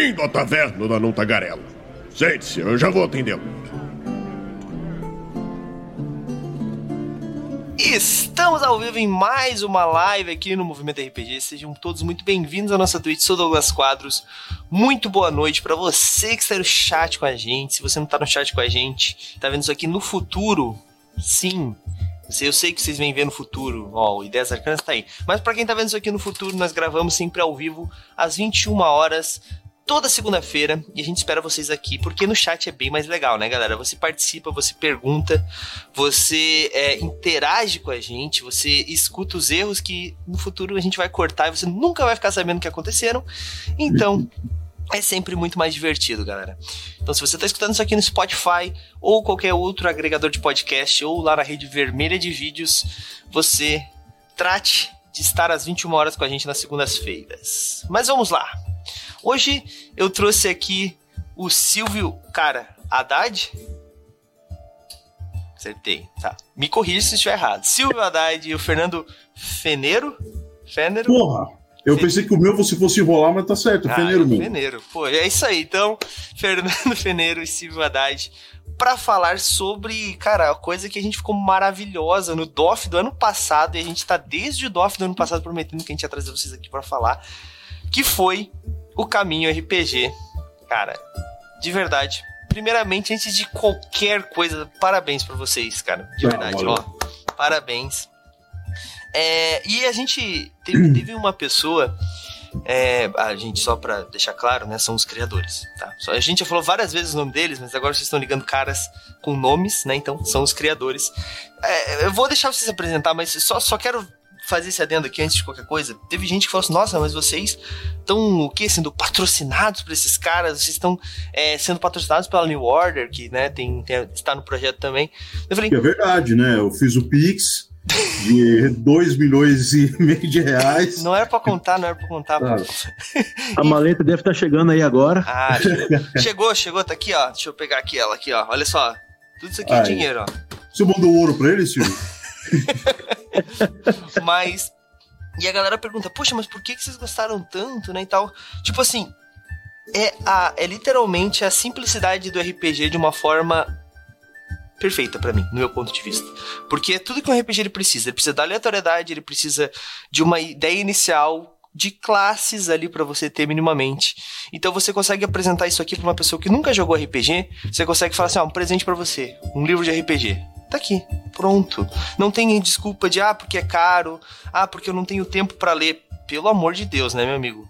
Bem-vindo à taverna da Não Tagarela. Sente-se, eu já vou atendê-lo. Estamos ao vivo em mais uma live aqui no Movimento RPG. Sejam todos muito bem-vindos à nossa Twitch. Sou Douglas Quadros. Muito boa noite para você que está no chat com a gente. Se você não está no chat com a gente, tá vendo isso aqui no futuro? Sim. Eu sei que vocês vêm ver no futuro. Ó, o Ideias Arcanas tá aí. Mas para quem tá vendo isso aqui no futuro, nós gravamos sempre ao vivo às 21 horas toda segunda-feira e a gente espera vocês aqui, porque no chat é bem mais legal, né, galera? Você participa, você pergunta, você é, interage com a gente, você escuta os erros que no futuro a gente vai cortar e você nunca vai ficar sabendo o que aconteceram. Então. É sempre muito mais divertido, galera. Então, se você está escutando isso aqui no Spotify ou qualquer outro agregador de podcast ou lá na rede vermelha de vídeos, você trate de estar às 21 horas com a gente nas segundas-feiras. Mas vamos lá. Hoje eu trouxe aqui o Silvio, cara, Haddad? Acertei, tá. Me corrija se estiver errado. Silvio Haddad e o Fernando Feneiro? Feneiro? Porra! Eu pensei que o meu você fosse enrolar, mas tá certo, ah, Feneiro mesmo. Feneiro, pô, é isso aí. Então, Fernando Feneiro e Silvio Haddad para falar sobre, cara, a coisa que a gente ficou maravilhosa no DOF do ano passado, e a gente tá desde o DOF do ano passado prometendo que a gente ia trazer vocês aqui para falar, que foi o caminho RPG. Cara, de verdade. Primeiramente, antes de qualquer coisa, parabéns para vocês, cara. De verdade, ó. Parabéns. É, e a gente teve, teve uma pessoa. É, a gente, só pra deixar claro, né? São os criadores, tá? Só, a gente já falou várias vezes o nome deles, mas agora vocês estão ligando caras com nomes, né? Então, são os criadores. É, eu vou deixar vocês apresentar, mas só, só quero fazer esse adendo aqui antes de qualquer coisa. Teve gente que falou assim: nossa, mas vocês estão o quê? Sendo patrocinados por esses caras? Vocês estão é, sendo patrocinados pela New Order, que né, tem, tem, está no projeto também. Eu falei: é verdade, né? Eu fiz o Pix. De 2 milhões e meio de reais. Não era pra contar, não era pra contar. Claro. A maleta deve estar tá chegando aí agora. Ah, chegou, chegou, tá aqui, ó. Deixa eu pegar aqui ela, aqui, ó. Olha só. Tudo isso aqui é dinheiro, ó. Você mandou ouro pra ele, Silvio? mas. E a galera pergunta, poxa, mas por que, que vocês gostaram tanto, né? E tal. Tipo assim, é, a, é literalmente a simplicidade do RPG de uma forma perfeita para mim, no meu ponto de vista. Porque é tudo que um RPG ele precisa. Ele precisa da aleatoriedade, ele precisa de uma ideia inicial de classes ali para você ter minimamente. Então você consegue apresentar isso aqui para uma pessoa que nunca jogou RPG, você consegue falar assim, ó, um presente para você, um livro de RPG. Tá aqui, pronto. Não tem desculpa de ah, porque é caro, ah, porque eu não tenho tempo para ler. Pelo amor de Deus, né, meu amigo?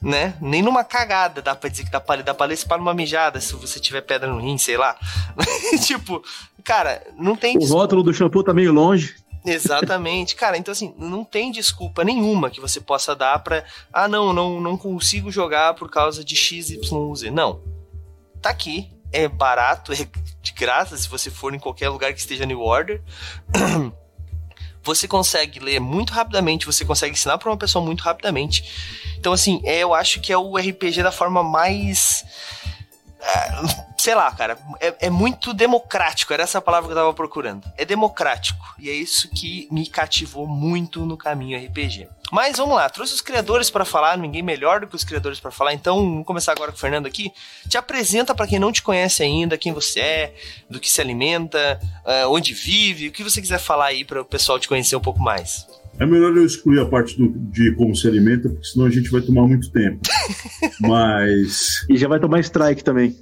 Né? Nem numa cagada dá pra dizer que dá pra ler, dá pra ler se para numa mijada, se você tiver pedra no rim, sei lá. tipo, cara, não tem. O rótulo do shampoo tá meio longe. Exatamente, cara. Então, assim, não tem desculpa nenhuma que você possa dar pra. Ah, não, não, não consigo jogar por causa de XYZ. Não. Tá aqui, é barato, é de graça se você for em qualquer lugar que esteja New Order. Você consegue ler muito rapidamente, você consegue ensinar para uma pessoa muito rapidamente. Então, assim, é, eu acho que é o RPG da forma mais. É, sei lá, cara, é, é, muito democrático, era essa palavra que eu tava procurando. É democrático. E é isso que me cativou muito no caminho RPG. Mas vamos lá, trouxe os criadores para falar, ninguém melhor do que os criadores para falar. Então, vamos começar agora com o Fernando aqui. Te apresenta para quem não te conhece ainda, quem você é, do que se alimenta, uh, onde vive, o que você quiser falar aí para o pessoal te conhecer um pouco mais. É melhor eu excluir a parte do, de como se alimenta, porque senão a gente vai tomar muito tempo. Mas. E já vai tomar strike também.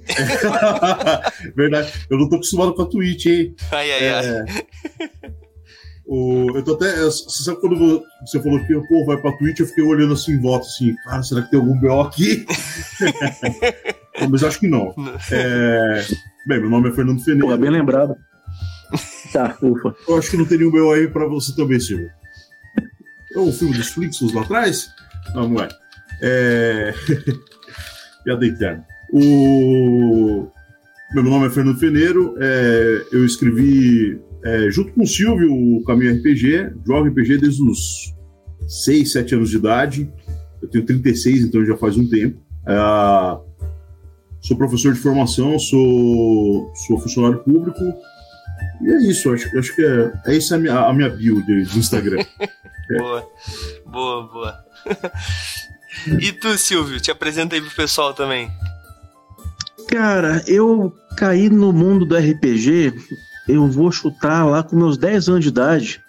Verdade. Eu não tô acostumado com a Twitch, hein? Ai, ai, é... ai. O, eu tô até. Você sabe quando você falou que pô, vai pra Twitch, eu fiquei olhando assim em volta, assim, cara, será que tem algum BO aqui? Mas acho que não. É... Bem, meu nome é Fernando Feneiro. Pô, bem lembrado. Tá, ufa. Eu acho que não tem nenhum BO aí pra você também, Silvio. É o filme dos Flixos lá atrás? Não, não é. É. Piada eterna. O. Meu nome é Fernando Feneiro, é... eu escrevi é, junto com o Silvio, o Caminho RPG, jogo RPG desde os 6, 7 anos de idade. Eu tenho 36, então já faz um tempo. É, sou professor de formação, sou, sou funcionário público. E é isso, acho, acho que é, é isso a minha, a minha bio de, do Instagram. boa, boa, boa. E tu, Silvio, te apresenta aí pro pessoal também. Cara, eu caí no mundo do RPG, eu vou chutar lá com meus 10 anos de idade.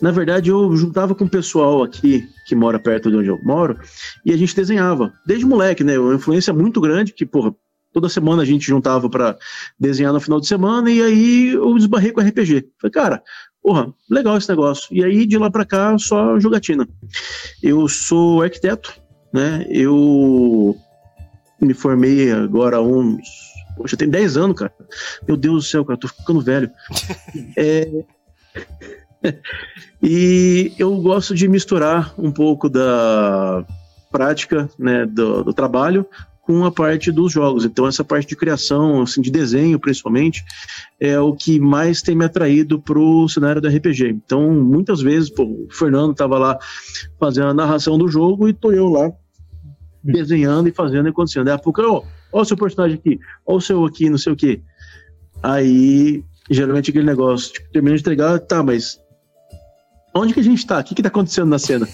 Na verdade, eu juntava com o pessoal aqui, que mora perto de onde eu moro, e a gente desenhava. Desde moleque, né? Uma influência muito grande, que, porra, toda semana a gente juntava para desenhar no final de semana, e aí eu esbarrei com RPG. Falei, cara, porra, legal esse negócio. E aí, de lá para cá, só jogatina. Eu sou arquiteto, né? Eu me formei agora há uns. Poxa, tem 10 anos, cara. Meu Deus do céu, cara, tô ficando velho. é... e eu gosto de misturar um pouco da prática né, do, do, trabalho com a parte dos jogos. Então, essa parte de criação, assim, de desenho, principalmente, é o que mais tem me atraído para o cenário do RPG. Então, muitas vezes, pô, o Fernando estava lá fazendo a narração do jogo e tô eu lá desenhando e fazendo e acontecendo. Daí a pouco, ó, o seu personagem aqui, ó o seu aqui, não sei o quê. Aí, geralmente aquele negócio, tipo, termina de entregar, tá, mas onde que a gente tá? O que que tá acontecendo na cena?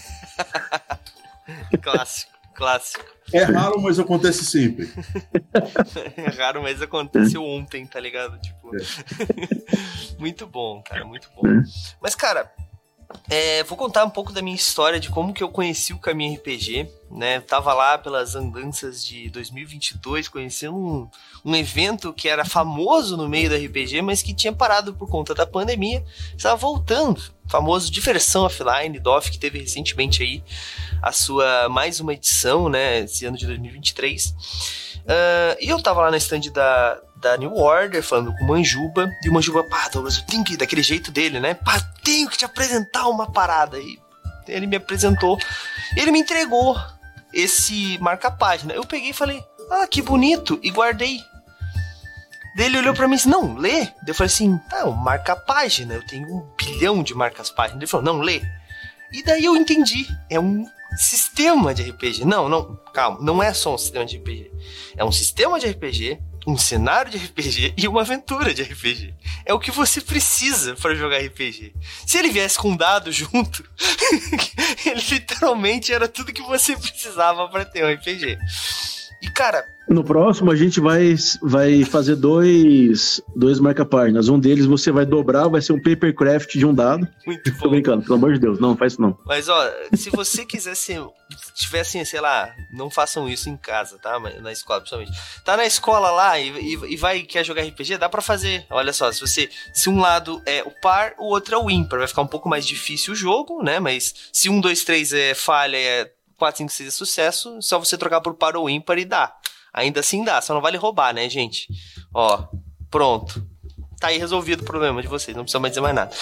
clássico, clássico. É raro, mas acontece sempre. é raro, mas aconteceu ontem, tá ligado? Tipo. É. muito bom, cara, muito bom. Mas, cara, é, vou contar um pouco da minha história de como que eu conheci o Caminho RPG, né? Eu tava lá pelas andanças de 2022, conhecendo um, um evento que era famoso no meio do RPG, mas que tinha parado por conta da pandemia, estava voltando. Famoso Diversão Offline, DOF, que teve recentemente aí a sua mais uma edição, né? Esse ano de 2023. Uh, e eu tava lá na stand da, da New Order, falando com o Manjuba, e o Manjuba, pá, Douglas, eu tenho que daquele jeito dele, né? Pá, tenho que te apresentar uma parada. E ele me apresentou, ele me entregou esse marca-página. Eu peguei e falei, ah, que bonito, e guardei. Daí ele olhou pra mim e disse, não, lê. eu falei assim, tá, marca-página, eu tenho um bilhão de marcas-páginas. Ele falou, não, lê. E daí eu entendi, é um sistema de RPG. Não, não, calma, não é só um sistema de RPG. É um sistema de RPG um cenário de RPG e uma aventura de RPG. É o que você precisa para jogar RPG. Se ele viesse com um dado junto, ele literalmente era tudo que você precisava para ter um RPG. E cara, no próximo a gente vai, vai fazer dois, dois marca-páginas. Um deles você vai dobrar, vai ser um papercraft de um dado. Muito bom. Tô brincando, pelo amor de Deus, não, faz isso não. Mas ó, se você quisesse, tivesse, sei lá, não façam isso em casa, tá? Na escola, principalmente. Tá na escola lá e, e, e vai quer jogar RPG, dá para fazer. Olha só, se você, se um lado é o par, o outro é o ímpar, vai ficar um pouco mais difícil o jogo, né? Mas se um, dois, três é falha, é 4, 5, 6 é sucesso, só você trocar por par ou ímpar e dá. Ainda assim dá, só não vale roubar, né, gente? Ó, pronto. Tá aí resolvido o problema de vocês, não precisa mais dizer mais nada.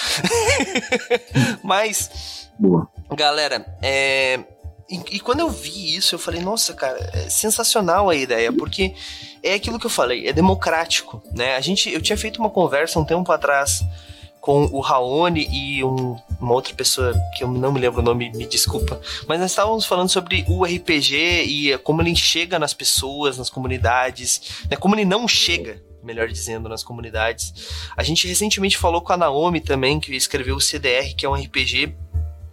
Mas, Boa. galera, é, e, e, quando eu vi isso, eu falei, nossa, cara, é sensacional a ideia, porque é aquilo que eu falei, é democrático, né? A gente, eu tinha feito uma conversa um tempo atrás com o Raoni e um, uma outra pessoa que eu não me lembro o nome, me desculpa. Mas nós estávamos falando sobre o RPG e como ele chega nas pessoas, nas comunidades, né? como ele não chega, melhor dizendo, nas comunidades. A gente recentemente falou com a Naomi também, que escreveu o CDR, que é um RPG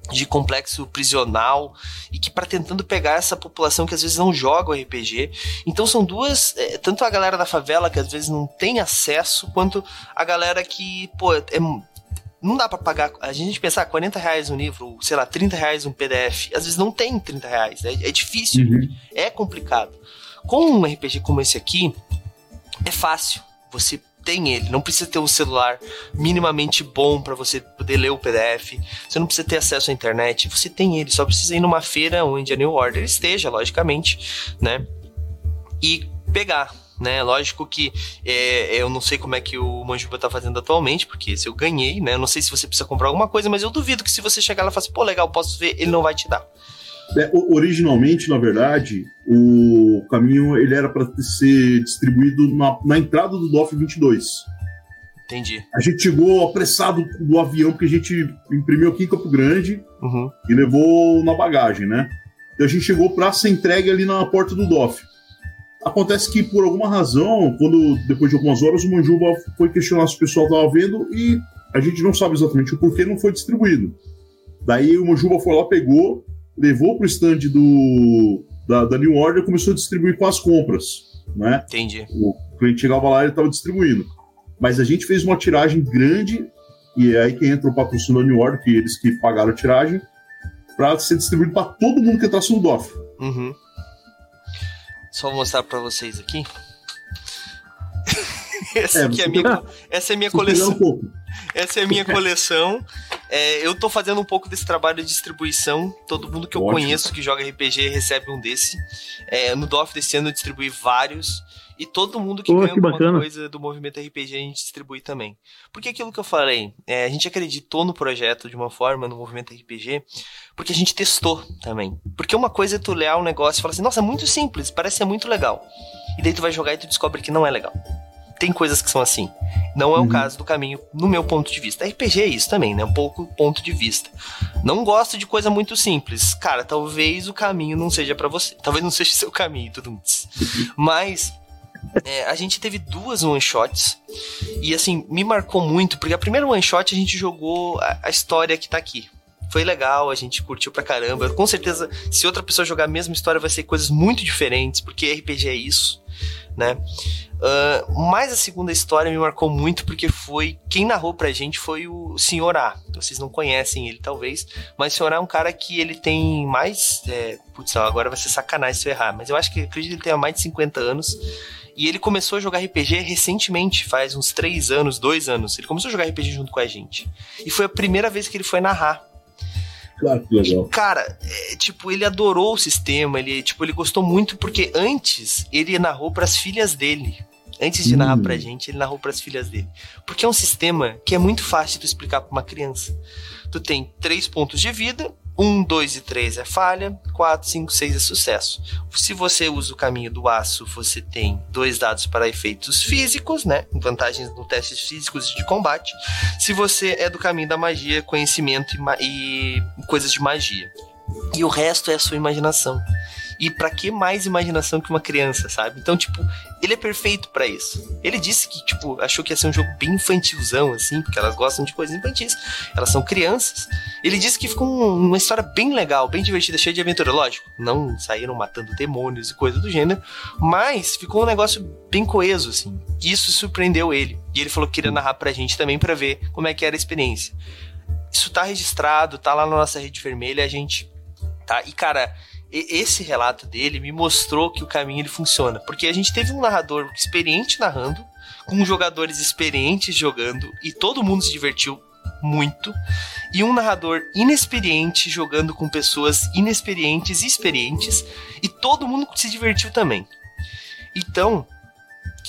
de complexo prisional e que para tentando pegar essa população que às vezes não joga o RPG. Então são duas, é, tanto a galera da favela que às vezes não tem acesso, quanto a galera que, pô, é, não dá para pagar. A gente pensar 40 reais um livro, sei lá, 30 reais um PDF, às vezes não tem 30 reais, é, é difícil, uhum. é complicado. Com um RPG como esse aqui, é fácil. Você tem ele. Não precisa ter um celular minimamente bom para você poder ler o PDF. Você não precisa ter acesso à internet. Você tem ele. Só precisa ir numa feira onde a New Order esteja, logicamente, né? E pegar. Né? Lógico que é, eu não sei como é que o Manjuba tá fazendo atualmente, porque se eu ganhei, né? Eu não sei se você precisa comprar alguma coisa, mas eu duvido que se você chegar lá e falar assim, pô, legal, posso ver, ele não vai te dar. É, originalmente, na verdade, o caminho ele era para ser distribuído na, na, entrada do DOF 22. Entendi. A gente chegou apressado do avião, porque a gente imprimiu aqui em Campo Grande uhum. e levou na bagagem, né? E a gente chegou para ser entregue ali na porta do DOF. Acontece que, por alguma razão, quando depois de algumas horas, o Manjuba foi questionar se o pessoal estava vendo e a gente não sabe exatamente o porquê não foi distribuído. Daí o Manjuba foi lá, pegou, levou pro stand do, da, da New Order começou a distribuir com as compras, né? Entendi. O cliente chegava lá e estava distribuindo. Mas a gente fez uma tiragem grande, e é aí que entra o patrocínio da New Order, que eles que pagaram a tiragem, para ser distribuído para todo mundo que entrasse no DOF. Uhum. Só vou mostrar para vocês aqui. essa, É, é a você minha, essa é minha coleção. um. Essa é a minha coleção. É, eu tô fazendo um pouco desse trabalho de distribuição. Todo mundo que eu Ótimo. conheço que joga RPG recebe um desse. É, no DOF desse ano eu distribuí vários. E todo mundo que Pô, ganha que alguma bacana. coisa do movimento RPG a gente distribui também. Porque aquilo que eu falei, é, a gente acreditou no projeto de uma forma, no movimento RPG, porque a gente testou também. Porque uma coisa é tu ler um negócio e falar assim, nossa, é muito simples, parece ser muito legal. E daí tu vai jogar e tu descobre que não é legal. Tem coisas que são assim. Não é o Uhum. caso do caminho, no meu ponto de vista. RPG é isso também, né? Um pouco ponto de vista. Não gosto de coisa muito simples. Cara, talvez o caminho não seja pra você. Talvez não seja seu caminho, tudo isso. Mas é, a gente teve duas one shots e assim me marcou muito porque a primeira one shot a gente jogou a, a história que tá aqui. Foi legal, a gente curtiu pra caramba. Com certeza, se outra pessoa jogar a mesma história, vai ser coisas muito diferentes, porque RPG é isso, né? Ah, mas a segunda história me marcou muito porque foi. Quem narrou pra gente foi o Sr. A. Vocês não conhecem ele, talvez. Mas o Sr. A é um cara que ele tem mais. É, putz, agora vai ser sacanagem se eu errar. Mas eu acho que acredito que ele tenha mais de 50 anos. E ele começou a jogar RPG recentemente, faz uns 3 anos, 2 anos. Ele começou a jogar RPG junto com a gente. E foi a primeira vez que ele foi narrar. Claro que legal. Cara, é, tipo, ele adorou o sistema, ele, tipo, ele gostou muito porque antes ele narrou pras filhas dele. Antes de Hum. narrar pra gente, ele narrou pras filhas dele. Porque é um sistema que é muito fácil de explicar pra uma criança. Tu tem três pontos de vida, um, dois e três é falha, quatro, cinco, seis é sucesso. Se você usa o caminho do aço, você tem dois dados para efeitos físicos, né? Vantagens no testes físicos e de combate. Se você é do caminho da magia, conhecimento e, e coisas de magia. E o resto é a sua imaginação. E pra que mais imaginação que uma criança, sabe? Então, tipo, ele é perfeito pra isso. Ele disse que, tipo, achou que ia ser um jogo bem infantilzão, assim, porque elas gostam de coisas infantis. Elas são crianças. Ele disse que ficou um- uma história bem legal, bem divertida, cheia de aventura. Lógico, não saíram matando demônios e coisa do gênero, mas ficou um negócio bem coeso, assim. Isso surpreendeu ele. E ele falou que queria narrar pra gente também pra ver como é que era a experiência. Isso tá registrado, tá lá na nossa rede vermelha, a gente tá? E cara, esse relato dele me mostrou que o caminho ele funciona, porque a gente teve um narrador experiente narrando, com jogadores experientes jogando e todo mundo se divertiu muito, e um narrador inexperiente jogando com pessoas inexperientes e experientes, e todo mundo se divertiu também. Então,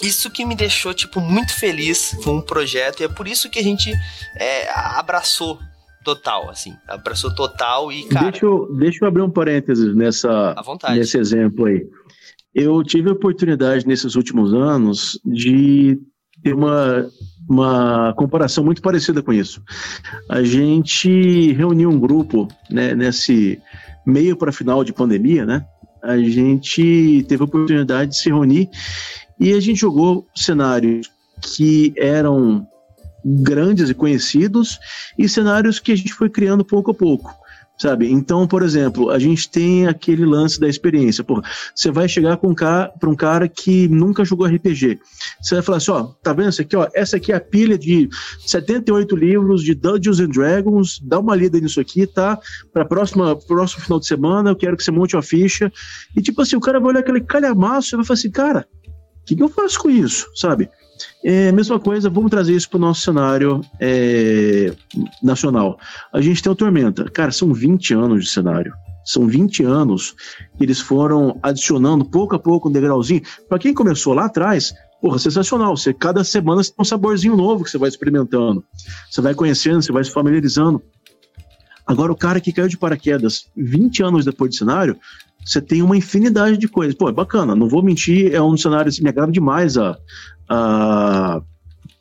isso que me deixou, tipo, muito feliz com o projeto, e é por isso que a gente é, abraçou total, assim. Abraçou total e, cara, Deixa, eu, deixa eu abrir um parênteses nessa, nesse exemplo aí. Eu tive a oportunidade nesses últimos anos de ter uma, uma comparação muito parecida com isso. A gente reuniu um grupo né, nesse meio para final de pandemia, né? A gente teve a oportunidade de se reunir e a gente jogou cenários que eram grandes e conhecidos e cenários que a gente foi criando pouco a pouco. Sabe? Então, por exemplo, a gente tem aquele lance da experiência. Pô, você vai chegar com um cara, um cara que nunca jogou RPG. Você vai falar assim: ó, tá vendo isso aqui? Ó, essa aqui é a pilha de 78 livros de Dungeons and Dragons. Dá uma lida nisso aqui, tá? Para próxima próximo final de semana, eu quero que você monte uma ficha. E tipo assim, o cara vai olhar aquele calhamaço e vai falar assim: cara, o que, que eu faço com isso? Sabe? É, mesma coisa, vamos trazer isso para o nosso cenário é, nacional. A gente tem o Tormenta. Cara, são 20 anos de cenário. São 20 anos que eles foram adicionando pouco a pouco um degrauzinho. Para quem começou lá atrás, porra, sensacional. Você, cada semana você tem um saborzinho novo que você vai experimentando. Você vai conhecendo, você vai se familiarizando. Agora, o cara que caiu de paraquedas 20 anos depois de cenário, você tem uma infinidade de coisas. Pô, é bacana, não vou mentir, é um cenário que me agrada demais a, a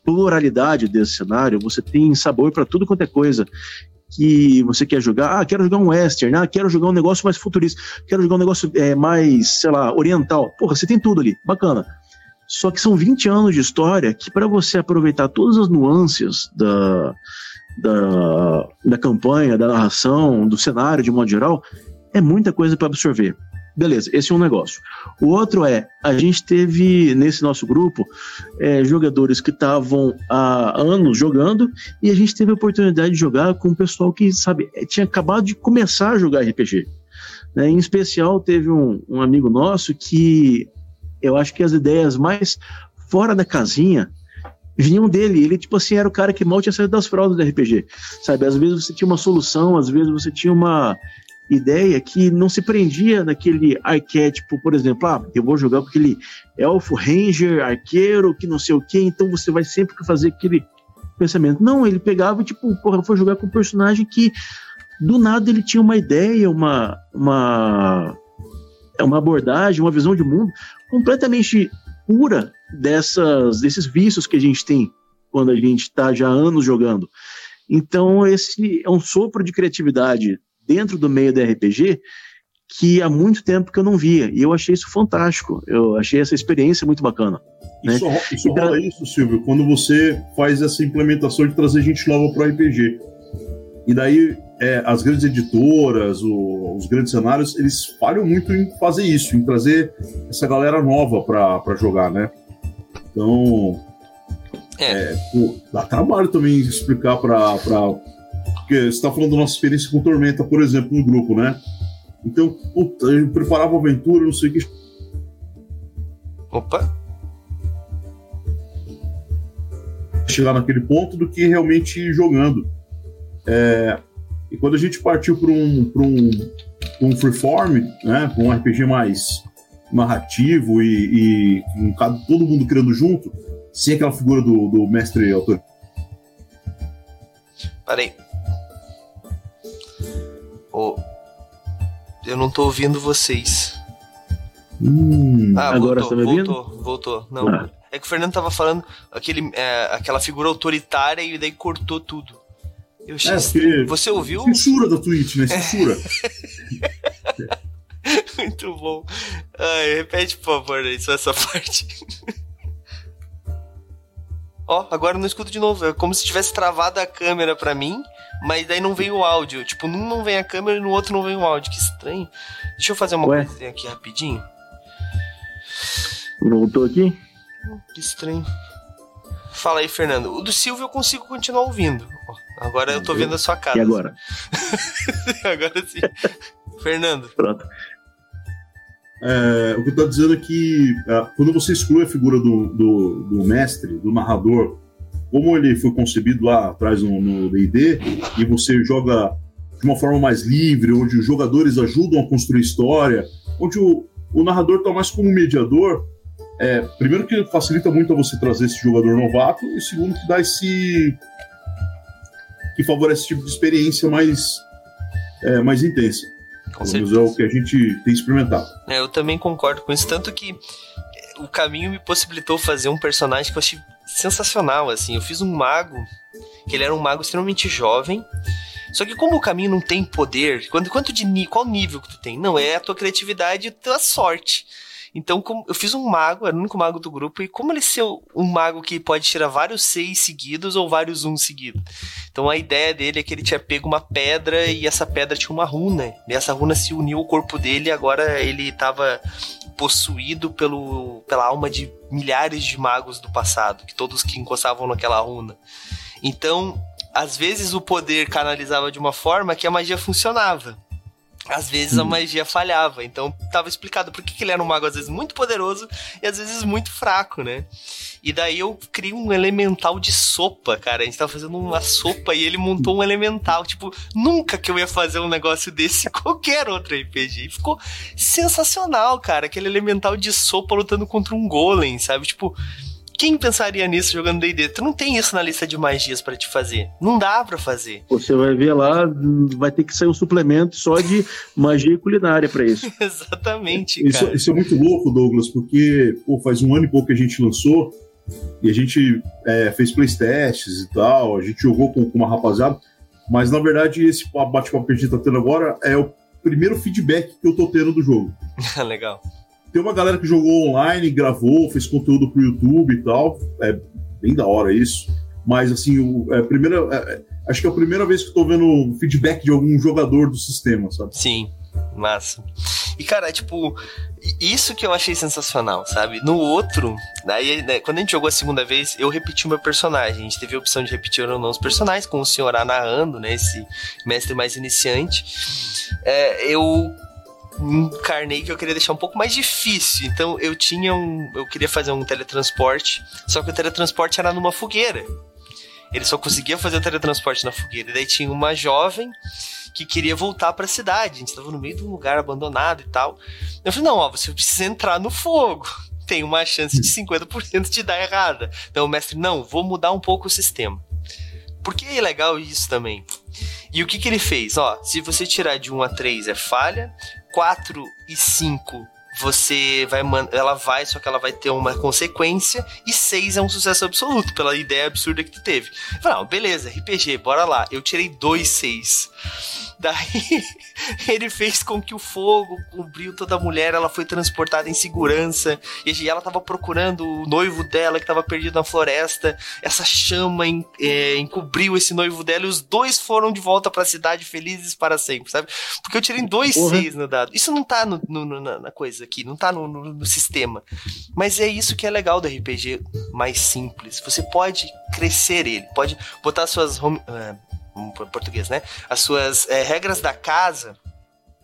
pluralidade desse cenário. Você tem sabor para tudo quanto é coisa que você quer jogar. Ah, quero jogar um western, ah, quero jogar um negócio mais futurista, quero jogar um negócio é, mais, sei lá, oriental. Porra, você tem tudo ali, bacana. Só que são 20 anos de história que para você aproveitar todas as nuances da, da, da campanha, da narração, do cenário de modo geral, é muita coisa para absorver. Beleza, esse é um negócio. O outro é, a gente teve nesse nosso grupo é, jogadores que estavam há anos jogando e a gente teve a oportunidade de jogar com o pessoal que, sabe, é, tinha acabado de começar a jogar RPG. Né? Em especial, teve um, um amigo nosso que eu acho que as ideias mais fora da casinha vinham dele. Ele, tipo assim, era o cara que mal tinha saído das fraldas do RPG. Sabe? Às vezes você tinha uma solução, às vezes você tinha uma ideia que não se prendia naquele arquétipo, por exemplo, ah, eu vou jogar com aquele elfo, ranger, arqueiro, que não sei o que, então você vai sempre fazer aquele pensamento. Não, ele pegava, tipo, porra, foi jogar com um personagem que do nada ele tinha uma ideia, uma, uma, uma abordagem, uma visão de mundo completamente pura dessas, desses vícios que a gente tem quando a gente está já anos jogando. Então, esse é um sopro de criatividade dentro do meio do RPG que há muito tempo que eu não via. E eu achei isso fantástico. Eu achei essa experiência muito bacana. Né? Isso, isso então, rola isso, Silvio, quando você faz essa implementação de trazer gente nova para o RPG. E daí é, as grandes editoras, o, os grandes cenários, eles falham muito em fazer isso, em trazer essa galera nova para jogar, né? Então, é. É, pô, dá trabalho também explicar para porque você está falando da nossa experiência com Tormenta, por exemplo, no grupo, né? Então, puta, eu preparava aventura, não sei o que. Opa! Chegar naquele ponto do que realmente jogando. É, e quando a gente partiu para um, um, um freeform, né, para um RPG mais narrativo e, e um, todo mundo criando junto, sem aquela figura do, do mestre autor. Peraí, Oh, eu não tô ouvindo vocês. Hum, ah, agora voltou, você tá voltou, voltou. Não. Ah. É que o Fernando tava falando aquele, é, aquela figura autoritária e daí cortou tudo. Eu achei é, Você ouviu? Censura da Twitch, né? Censura. Muito bom. Ai, repete, por favor, só essa parte. Ó, agora não escuto de novo. É como se tivesse travado a câmera pra mim mas daí não veio o áudio. Tipo, num não vem a câmera e no outro não vem o áudio. Que estranho. Deixa eu fazer uma Ué? coisinha aqui rapidinho. Voltou aqui? Que estranho. Fala aí, Fernando. O do Silvio eu consigo continuar ouvindo. Agora eu tô vendo a sua cara. E agora? agora sim. Fernando. Pronto. É, o que eu tô dizendo é que é, quando você exclui a figura do, do, do mestre, do narrador, como ele foi concebido lá atrás no D&D, e você joga de uma forma mais livre, onde os jogadores ajudam a construir história, onde o, o narrador está mais como mediador, é, primeiro que facilita muito a você trazer esse jogador novato, e segundo que dá esse... que favorece esse tipo de experiência mais, é, mais intensa. Com Pelo menos é o que a gente tem experimentado. É, eu também concordo com isso, tanto que o caminho me possibilitou fazer um personagem que eu achei sensacional, assim. Eu fiz um mago, que ele era um mago extremamente jovem. Só que como o caminho não tem poder, quanto, quanto de qual nível que tu tem? Não, é a tua criatividade e a tua sorte. Então, eu fiz um mago, era o único mago do grupo, e como ele ser um mago que pode tirar vários seis seguidos ou vários um seguidos. Então a ideia dele é que ele tinha pego uma pedra e essa pedra tinha uma runa. E essa runa se uniu ao corpo dele e agora ele estava possuído pelo, pela alma de milhares de magos do passado, que todos que encostavam naquela runa. Então, às vezes o poder canalizava de uma forma que a magia funcionava. Às vezes a magia falhava, então estava explicado por que, que ele era um mago às vezes muito poderoso e às vezes muito fraco, né? E daí eu criei um elemental de sopa, cara. A gente tava fazendo uma sopa e ele montou um elemental. Tipo, nunca que eu ia fazer um negócio desse em qualquer outro RPG. E ficou sensacional, cara. Aquele elemental de sopa lutando contra um golem, sabe? Tipo, quem pensaria nisso jogando D&D? Tu não tem isso na lista de magias para te fazer. Não dá para fazer. Você vai ver lá, vai ter que sair um suplemento só de magia culinária para isso. Exatamente, isso, isso, é muito louco, Douglas, porque pô, faz um ano e pouco que a gente lançou e a gente é, fez playtests e tal, a gente jogou com, com uma rapaziada, mas na verdade esse bate-papo que a gente tá tendo agora é o primeiro feedback que eu tô tendo do jogo. Legal. Tem uma galera que jogou online, gravou, fez conteúdo pro YouTube e tal. É bem da hora isso. Mas, assim, o, é, primeira, é, acho que é a primeira vez que eu tô vendo feedback de algum jogador do sistema, sabe? Sim. Massa. E, cara, é tipo, isso que eu achei sensacional, sabe? No outro, daí, né, quando a gente jogou a segunda vez, eu repeti o meu personagem. A gente teve a opção de repetir ou não os personagens, com o senhor narrando, né? Esse mestre mais iniciante. É, eu encarnei que eu queria deixar um pouco mais difícil. Então eu tinha um. Eu queria fazer um teletransporte, só que o teletransporte era numa fogueira. Ele só conseguia fazer o teletransporte na fogueira. E daí tinha uma jovem que queria voltar para a cidade. A gente estava no meio de um lugar abandonado e tal. Eu falei: não, ó, você precisa entrar no fogo. Tem uma chance de 50% de dar errada. Então o mestre, não, vou mudar um pouco o sistema. Porque é legal isso também. E o que, que ele fez? Ó, se você tirar de 1 a 3 é falha, 4 e 5 você vai ela vai, só que ela vai ter uma consequência e 6 é um sucesso absoluto pela ideia absurda que tu teve. Não, beleza, RPG, bora lá. Eu tirei dois 6. Daí ele fez com que o fogo cobriu toda a mulher, ela foi transportada em segurança, e ela tava procurando o noivo dela que tava perdido na floresta. Essa chama é, encobriu esse noivo dela e os dois foram de volta para a cidade felizes para sempre, sabe? Porque eu tirei dois uhum. seis no dado. Isso não tá no, no, na coisa aqui, não tá no, no, sistema. Mas é isso que é legal do RPG mais simples. Você pode crescer ele, pode botar suas home, uh, português, né? As suas é, regras da casa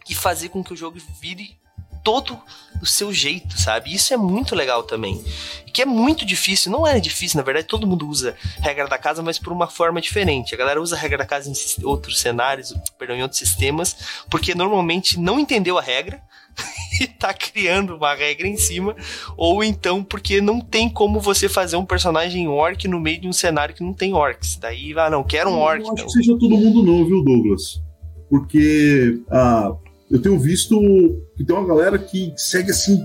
e fazer com que o jogo vire todo do seu jeito, sabe? Isso é muito legal também. Que é muito difícil, não é difícil, na verdade, todo mundo usa regra da casa, mas por uma forma diferente. A galera usa a regra da casa em outros cenários, perdão, em outros sistemas, porque normalmente não entendeu a regra e tá criando uma regra em cima, ou então porque não tem como você fazer um personagem orc no meio de um cenário que não tem orcs. Daí, ah, não, quero um orc. Eu acho não. que seja todo mundo não, viu, Douglas? Porque ah, eu tenho visto que tem uma galera que segue assim,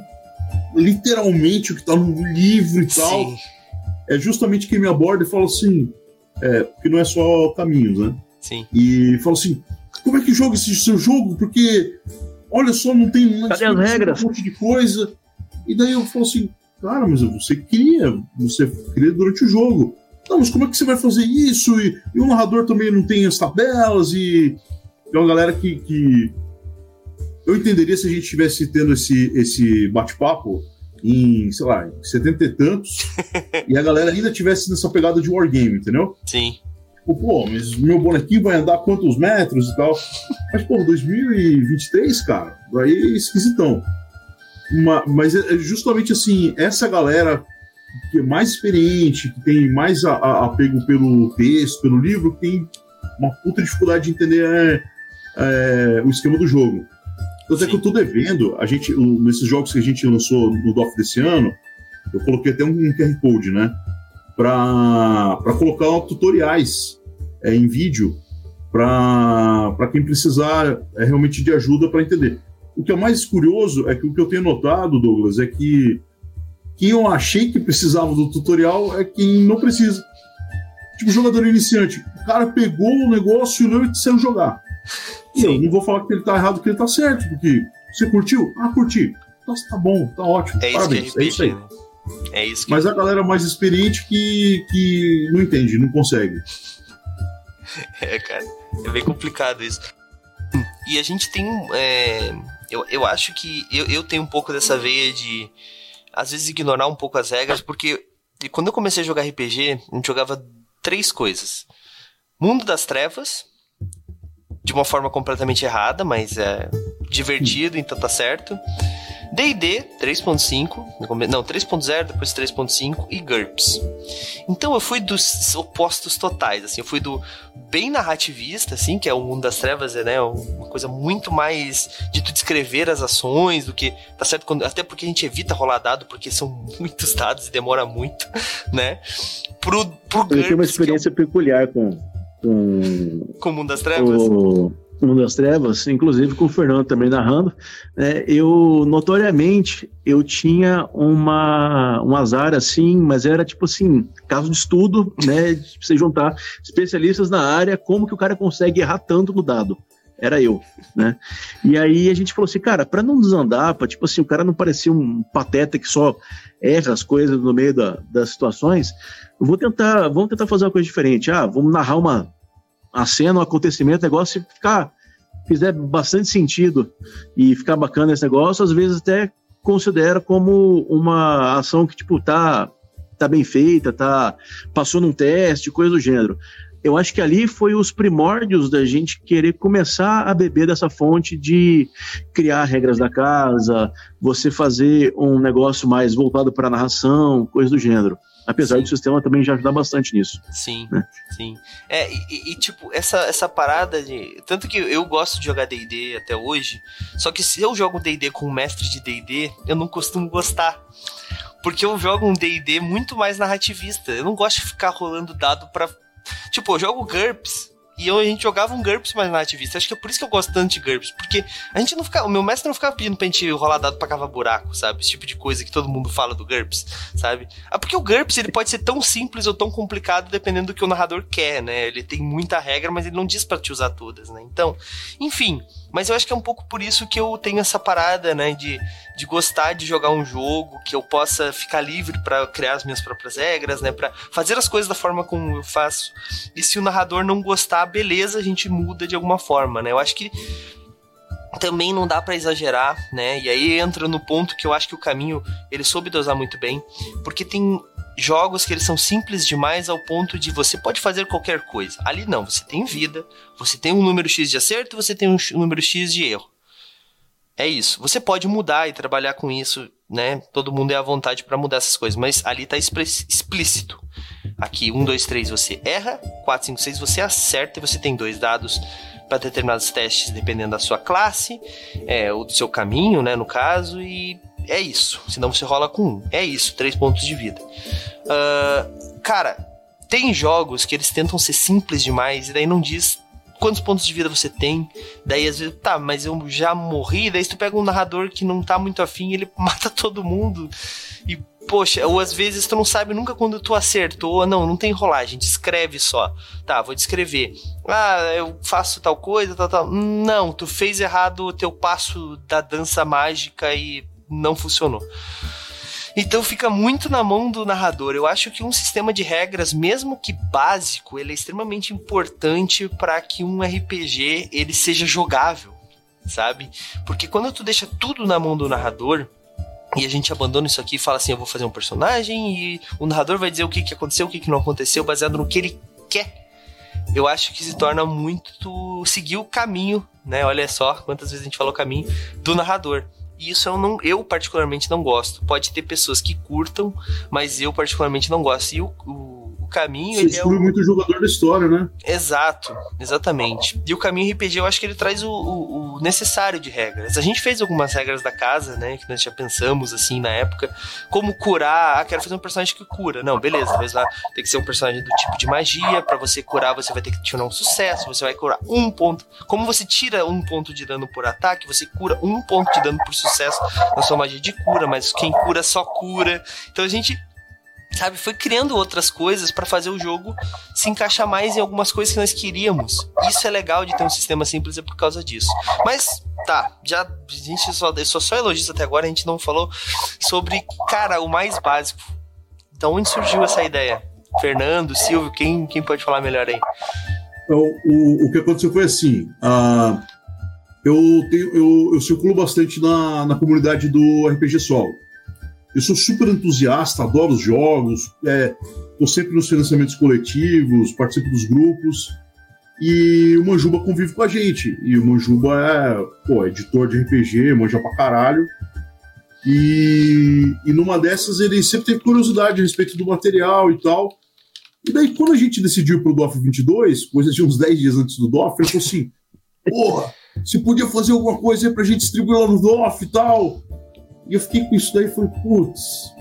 literalmente o que tá no livro e tal. Sim. É justamente quem me aborda e fala assim, é, que não é só caminhos, né? Sim. E fala assim, como é que joga esse seu jogo? Porque olha só, não tem Cadê as regras? um monte de coisa. E daí eu falo assim, cara, mas você cria, você cria durante o jogo. Não, mas como é que você vai fazer isso? E, e o narrador também não tem as tabelas e é uma galera que, que... eu entenderia se a gente estivesse tendo esse, esse bate-papo em, sei lá, em 70 e tantos, e a galera ainda tivesse nessa pegada de wargame, entendeu? Sim. Pô, mas meu bonequinho vai andar quantos metros e tal. Mas, pô, 2023, cara, aí é esquisitão. mas é, justamente assim, essa galera que é mais experiente, que tem mais a, a, apego pelo texto, pelo livro, tem uma puta dificuldade de entender é, é, o esquema do jogo. Então, é que eu tô devendo, a gente, nesses jogos que a gente lançou no DOF desse ano, eu coloquei até um QR Code, né? Para colocar tutoriais é, em vídeo para quem precisar é, realmente de ajuda para entender. O que é mais curioso é que o que eu tenho notado, Douglas, é que quem eu achei que precisava do tutorial é quem não precisa. Tipo, jogador iniciante, o cara pegou o negócio e leu e saiu jogar. E eu não vou falar que ele tá errado, que ele tá certo, porque você curtiu? Ah, curti. Então, tá bom, tá ótimo. É Parabéns. Isso é, isso aí. Né? É isso Mas a galera mais experiente que, que não entende, não consegue. É, cara. É bem complicado isso. E a gente tem. É, eu, eu acho que eu, eu tenho um pouco dessa veia de. Às vezes ignorar um pouco as regras, porque quando eu comecei a jogar RPG, a gente jogava três coisas: Mundo das Trevas, de uma forma completamente errada, mas é divertido, então tá certo. D&D 3.5, não, 3.0, depois 3.5 e GURPS. Então eu fui dos opostos totais, assim, eu fui do bem narrativista, assim, que é o mundo das trevas, né, uma coisa muito mais de tu descrever as ações do que, tá certo, quando, até porque a gente evita rolar dado, porque são muitos dados e demora muito, né, pro, pro eu GURPS. Eu tenho uma experiência é peculiar com... Com, com o mundo das trevas? O Mundo das Trevas, inclusive com o Fernando também narrando, né, eu notoriamente eu tinha uma, um azar assim, mas era tipo assim, caso de estudo, né, de você juntar especialistas na área, como que o cara consegue errar tanto no dado? Era eu, né? E aí a gente falou assim, cara, para não desandar, para tipo assim, o cara não parecer um pateta que só erra as coisas no meio da, das situações, vou tentar, vamos tentar fazer uma coisa diferente. Ah, vamos narrar uma a cena, o acontecimento, negócio ficar fizer bastante sentido e ficar bacana esse negócio, às vezes até considera como uma ação que, tipo, tá, tá bem feita, tá, passou num teste, coisa do gênero. Eu acho que ali foi os primórdios da gente querer começar a beber dessa fonte de criar regras da casa, você fazer um negócio mais voltado para narração, coisa do gênero. Apesar sim. do sistema também já ajudar bastante nisso. Sim, né? sim. É, e, e, tipo, essa, essa parada de. Tanto que eu gosto de jogar DD até hoje, só que se eu jogo DD com um mestre de DD, eu não costumo gostar. Porque eu jogo um DD muito mais narrativista. Eu não gosto de ficar rolando dado pra. Tipo, eu jogo GURPS e eu, a gente jogava um GURPS mais nativista. Acho que é por isso que eu gosto tanto de GURPS. Porque a gente não fica. O meu mestre não ficava pedindo pra gente rolar dado pra cavar buraco, sabe? Esse tipo de coisa que todo mundo fala do GURPS, sabe? Ah, porque o GURPS ele pode ser tão simples ou tão complicado dependendo do que o narrador quer, né? Ele tem muita regra, mas ele não diz para te usar todas, né? Então, enfim. Mas eu acho que é um pouco por isso que eu tenho essa parada, né? De, de gostar de jogar um jogo, que eu possa ficar livre para criar as minhas próprias regras, né? Para fazer as coisas da forma como eu faço. E se o narrador não gostar, beleza, a gente muda de alguma forma, né? Eu acho que também não dá para exagerar, né? E aí entra no ponto que eu acho que o caminho ele soube dosar muito bem, porque tem jogos que eles são simples demais ao ponto de você pode fazer qualquer coisa. Ali não, você tem vida, você tem um número X de acerto, você tem um número X de erro. É isso. Você pode mudar e trabalhar com isso, né? Todo mundo é à vontade para mudar essas coisas, mas ali tá explícito. Aqui, 1, 2, 3 você erra, 4, 5, 6 você acerta e você tem dois dados para determinados testes, dependendo da sua classe, é, ou do seu caminho, né, no caso, e é isso. Senão você rola com um. É isso, três pontos de vida. Uh, cara, tem jogos que eles tentam ser simples demais e daí não diz quantos pontos de vida você tem. Daí às vezes, tá, mas eu já morri. Daí tu pega um narrador que não tá muito afim, ele mata todo mundo. E, poxa, ou às vezes tu não sabe nunca quando tu acertou. Não, não tem rolagem, descreve só. Tá, vou descrever. Ah, eu faço tal coisa, tal, tal. Não, tu fez errado o teu passo da dança mágica e não funcionou. Então fica muito na mão do narrador. Eu acho que um sistema de regras, mesmo que básico, ele é extremamente importante para que um RPG ele seja jogável, sabe? Porque quando tu deixa tudo na mão do narrador, e a gente abandona isso aqui e fala assim: eu vou fazer um personagem e o narrador vai dizer o que, que aconteceu, o que, que não aconteceu, baseado no que ele quer. Eu acho que se torna muito seguir o caminho, né? Olha só quantas vezes a gente falou caminho do narrador. E isso eu, não, eu particularmente não gosto. Pode ter pessoas que curtam, mas eu particularmente não gosto. E o, o caminho. Você exclui é o... muito o jogador da história, né? Exato, exatamente. E o caminho RPG eu acho que ele traz o, o, o, necessário de regras. A gente fez algumas regras da casa, né? Que nós já pensamos assim na época. Como curar. Ah, quero fazer um personagem que cura. Não, beleza, mas lá tem que ser um personagem do tipo de magia. para você curar, você vai ter que tirar um sucesso. Você vai curar um ponto. Como você tira um ponto de dano por ataque, você cura um ponto de dano por sucesso na sua magia de cura, mas quem cura só cura. Então a gente sabe, foi criando outras coisas para fazer o jogo se encaixar mais em algumas coisas que nós queríamos. Isso é legal de ter um sistema simples é por causa disso. Mas tá, já a gente só só, só elogista até agora, a gente não falou sobre, cara, o mais básico. Então, onde surgiu essa ideia? Fernando, Silvio, quem, quem pode falar melhor aí? Então, o, o que aconteceu foi assim. Uh, eu, tenho, eu, eu circulo bastante na, na comunidade do RPG Solo. Eu sou super entusiasta, adoro os jogos, estou é, sempre nos financiamentos coletivos, participo dos grupos. E o Manjuba convive com a gente. E o Manjuba é, pô, editor de RPG, manja pra caralho. E, e numa dessas ele sempre teve curiosidade a respeito do material e tal. E daí, quando a gente decidiu ir pro DOF 22, coisa de uns 10 dias antes do DOF, ele falou assim: porra, se podia fazer alguma coisa aí pra gente distribuir lá no DOF e tal. E eu fiquei com isso daí e falei, putz.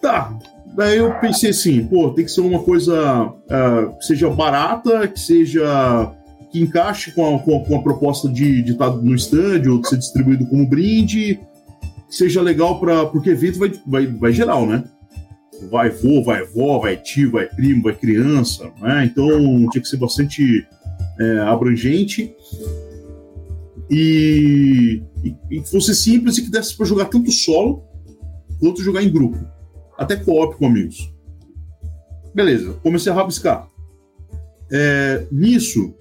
Tá. Daí eu pensei assim, pô, tem que ser uma coisa uh, que seja barata, que seja. que encaixe com a, com a, com a proposta de estar tá no stand ou de ser distribuído como brinde, que seja legal para porque evento vai, vai, vai geral, né? Vai vô, vai vó, vai tio, vai primo, vai criança, né? Então tinha que ser bastante é, abrangente e, e, e fosse simples e que desse para jogar tanto solo quanto jogar em grupo. Até co-op com amigos. Beleza, comecei a rabiscar. É, nisso,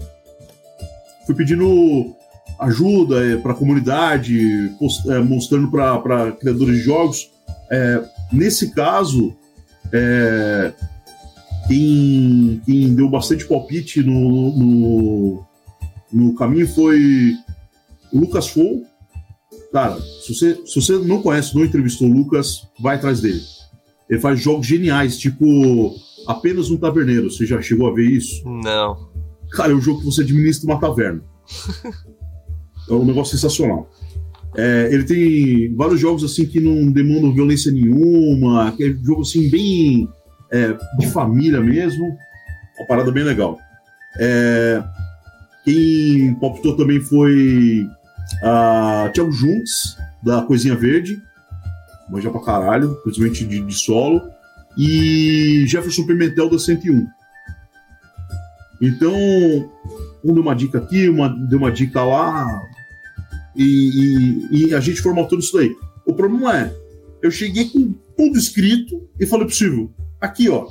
fui pedindo ajuda é, para a comunidade, post, é, mostrando para criadores de jogos. É, nesse caso, é, quem, quem, deu bastante palpite no, no, no caminho foi o Lucas Fou. Cara, se você, se você não conhece, não entrevistou o Lucas, vai atrás dele. Ele faz jogos geniais, tipo apenas um taverneiro. Você já chegou a ver isso? Não. Cara, é um jogo que você administra uma taverna. é um negócio sensacional. É, ele tem vários jogos assim que não demandam violência nenhuma, que é um jogo assim bem é, de família mesmo, uma parada bem legal. É, quem palpitou também foi a Thiago Junts, da Coisinha Verde, manja pra caralho, principalmente de, de solo, e Jefferson Pimentel da 101. Então, um deu uma dica aqui, uma, deu uma dica lá, e, e, e a gente formatou isso daí. O problema é, eu cheguei com tudo escrito e falei pro Silvio, aqui ó,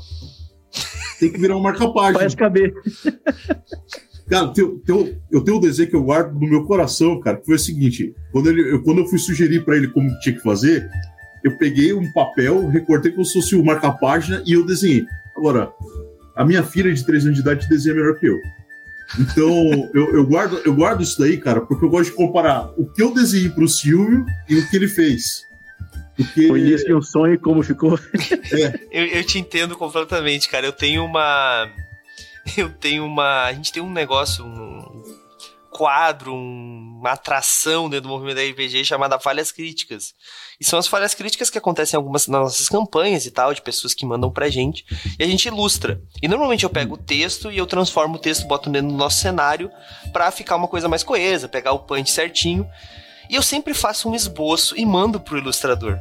tem que virar uma marca-página. Faz caber. Cara, teu, teu, eu tenho um desenho que eu guardo no meu coração, cara, que foi o seguinte: quando, ele, eu, quando eu fui sugerir para ele como tinha que fazer, eu peguei um papel, recortei como se fosse o marca-página e eu desenhei. Agora, a minha filha de 3 anos de idade desenha melhor que eu. Então, eu, eu, guardo, eu guardo isso daí, cara, porque eu gosto de comparar o que eu desenhei pro Silvio e o que ele fez. Porque... Foi início de um sonho e como ficou. É. eu, eu te entendo completamente, cara. Eu tenho uma. Eu tenho uma. A gente tem um negócio, um quadro, um, uma atração dentro do movimento da RPG chamada Falhas Críticas. E são as falhas críticas que acontecem em algumas nas nossas campanhas e tal, de pessoas que mandam pra gente, e a gente ilustra. E normalmente eu pego o texto e eu transformo o texto, boto dentro do nosso cenário para ficar uma coisa mais coesa, pegar o punch certinho. E eu sempre faço um esboço e mando pro ilustrador.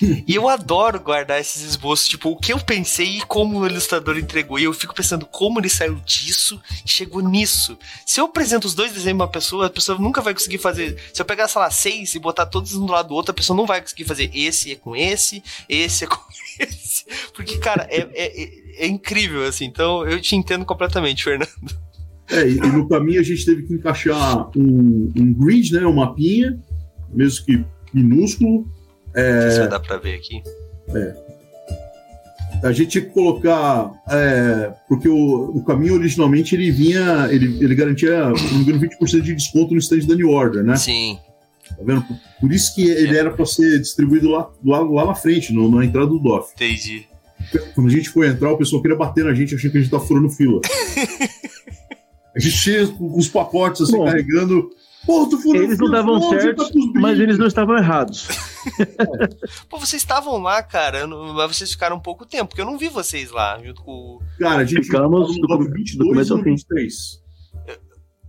e eu adoro guardar esses esboços, tipo, o que eu pensei e como o ilustrador entregou. E eu fico pensando como ele saiu disso e chegou nisso. Se eu apresento os dois desenhos pra uma pessoa, a pessoa nunca vai conseguir fazer. Se eu pegar, sei lá, seis e botar todos um do lado do outro, a pessoa não vai conseguir fazer esse é com esse, esse é com esse. Porque, cara, é, é, é, incrível, assim. Então eu te entendo completamente, Fernando. É, e no caminho a gente teve que encaixar um, um grid, né? Um mapinha, mesmo que minúsculo é, Isso vai dar para ver aqui. É. A gente tinha que colocar. É, porque o, o caminho originalmente ele vinha. Ele, ele garantia, se não me engano, 20% de desconto no stand da New Order, né? Sim. Tá vendo? Por, por isso que ele é. era para ser distribuído lá, lá, lá na frente, no, na entrada do DOF. Entendi. Quando a gente foi entrar, o pessoal queria bater na gente, achando que a gente tá furando fila. a gente tinha os pacotes assim, Bom, carregando Pô, tu furou Eles não davam certo, mas eles não estavam errados. Pô, vocês estavam lá, cara, mas vocês ficaram um pouco tempo, porque eu não vi vocês lá, junto com Cara, a gente ficamos do, do 22 do começo ao fim. 23.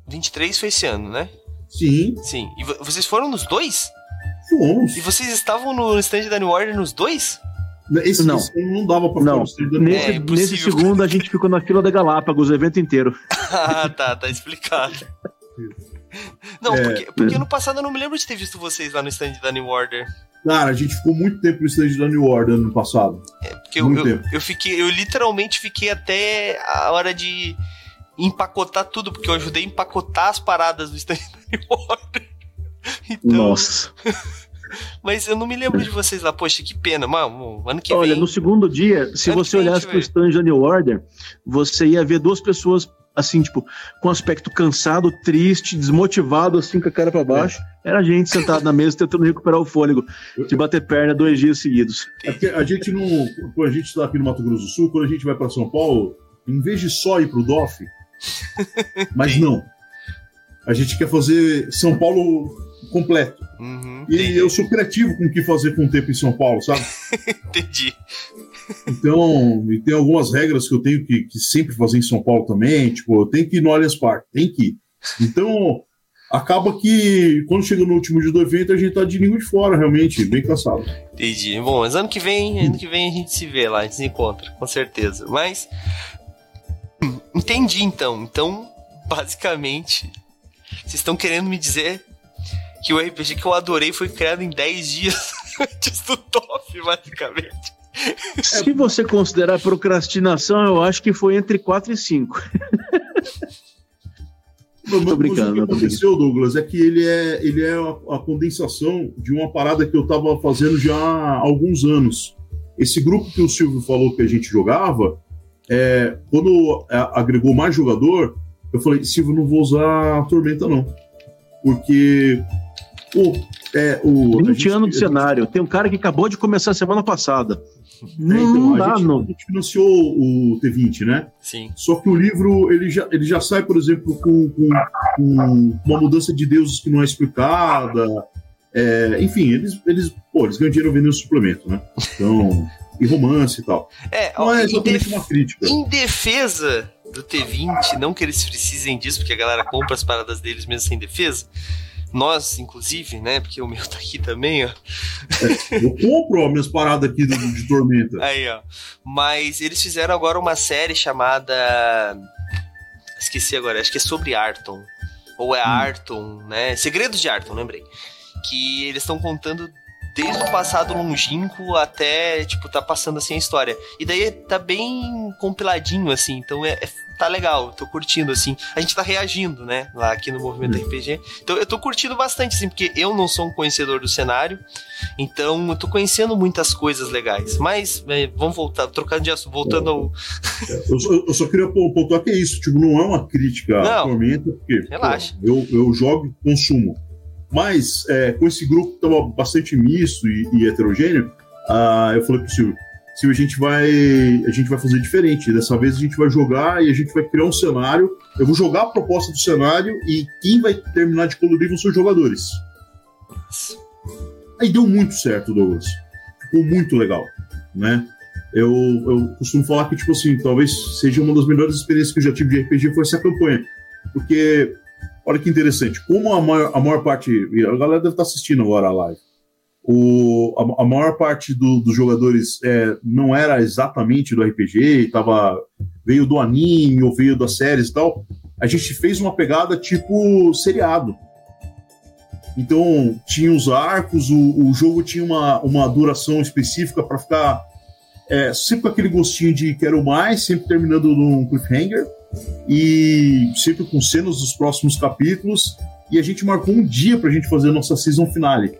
23 foi esse ano, né? Sim. Sim. E vocês foram nos dois? Fomos. E vocês estavam no stand da New Order nos dois? Esse não, não dava pra não. Nesse, é, nesse segundo a gente ficou na fila da Galápagos o evento inteiro. ah, tá, tá explicado. Não, é, porque, porque no passado eu não me lembro de ter visto vocês lá no stand da New Order. Cara, a gente ficou muito tempo no stand da New Order no passado. É, porque eu, eu, eu, fiquei, eu literalmente fiquei até a hora de empacotar tudo, porque eu ajudei a empacotar as paradas do stand da New Order. Então, Nossa. Mas eu não me lembro de vocês lá. Poxa, que pena. Mano, ano que Olha, vem. Olha, no segundo dia, se você olhasse pro stand da New Order, você ia ver duas pessoas assim, tipo, com aspecto cansado, triste, desmotivado, assim, com a cara para baixo. É. Era a gente sentado na mesa tentando recuperar o fôlego de bater perna dois dias seguidos. É porque a gente não. Quando a gente está aqui no Mato Grosso do Sul, quando a gente vai para São Paulo, em vez de só ir pro DOF, mas não. A gente quer fazer São Paulo completo. Uhum, e eu sou criativo com o que fazer com o tempo em São Paulo, sabe? entendi. Então, e tem algumas regras que eu tenho que, que sempre fazer em São Paulo também. Tipo, eu tenho que ir no Allianz Parque, tem que ir. Então, acaba que quando chega no último dia do evento, a gente tá de língua de fora, realmente, bem cansado. Entendi. Bom, mas ano que vem, ano que vem a gente se vê lá, a gente se encontra, com certeza. Mas. Entendi então. Então, basicamente, vocês estão querendo me dizer que o RPG que eu adorei foi criado em 10 dias antes do top, basicamente. Se você considerar procrastinação, eu acho que foi entre 4 e 5. Tô brincando, o que aconteceu, Douglas, é que ele é, ele é a, a condensação de uma parada que eu tava fazendo já há alguns anos. Esse grupo que o Silvio falou que a gente jogava, é, quando é, agregou mais jogador, eu falei, Silvio, não vou usar a Tormenta, não. Porque o, é, o, a 20 gente- anos de cenário. Tem um cara que acabou de começar semana passada. É, Não, então, não a, dá, gente, não. a gente financiou o T20, né? Sim. Só que o livro ele já, ele já sai, por exemplo, com, com- com uma mudança de deuses que não é explicada. É, enfim, eles, eles, pô, eles ganham dinheiro vendendo suplemento, né? Então, e romance e tal. É, Não ó, é em, exatamente def- uma crítica. em defesa do T20, não que eles precisem disso, porque a galera compra as paradas deles mesmo sem defesa. Nós, inclusive, né? Porque o meu tá aqui também, ó. Eu compro as minhas paradas aqui do, de Tormenta. Aí, ó. Mas eles fizeram agora uma série chamada. Esqueci agora, acho que é sobre Arton. Ou é Arton, né? Segredos de Arton, lembrei. Que eles estão contando desde o passado longínquo até, tipo, tá passando assim a história. E daí tá bem compiladinho, assim, então é, é- tá legal, tô curtindo, assim. A gente tá reagindo, né, lá aqui no Movimento RPG. Então eu tô curtindo bastante, assim, porque eu não sou um conhecedor do cenário, então eu tô conhecendo muitas coisas legais. Mas, é, vamos voltar, trocando de assunto, voltando ao... Eu, só- eu só queria pon- pontuar que é isso, tipo, não é uma crítica Não. Tormenta, porque pô, Relaxa. eu, eu jogo e consumo. Mas é, com esse grupo que tava bastante misto e, e heterogêneo, ah, eu falei pro Silvio, Silvio, a gente vai a gente vai fazer diferente. Dessa vez a gente vai jogar e a gente vai criar um cenário. Eu vou jogar a proposta do cenário e quem vai terminar de colorir vão ser os jogadores. Aí deu muito certo, Douglas. Ficou muito legal, né? Eu, eu costumo falar que, tipo assim, talvez seja uma das melhores experiências que eu já tive de RPG foi essa campanha. Porque, olha que interessante, como a maior, a maior parte. A galera deve estar assistindo agora a live. O, a, a maior parte do- dos jogadores é, não era exatamente do RPG, tava, veio do anime ou veio das séries e tal. A gente fez uma pegada tipo seriado. Então, tinha os arcos, o, o jogo tinha uma, uma duração específica para ficar é, sempre com aquele gostinho de quero mais, sempre terminando num cliffhanger e sempre com cenas dos próximos capítulos. E a gente marcou um dia pra gente fazer a nossa season finale.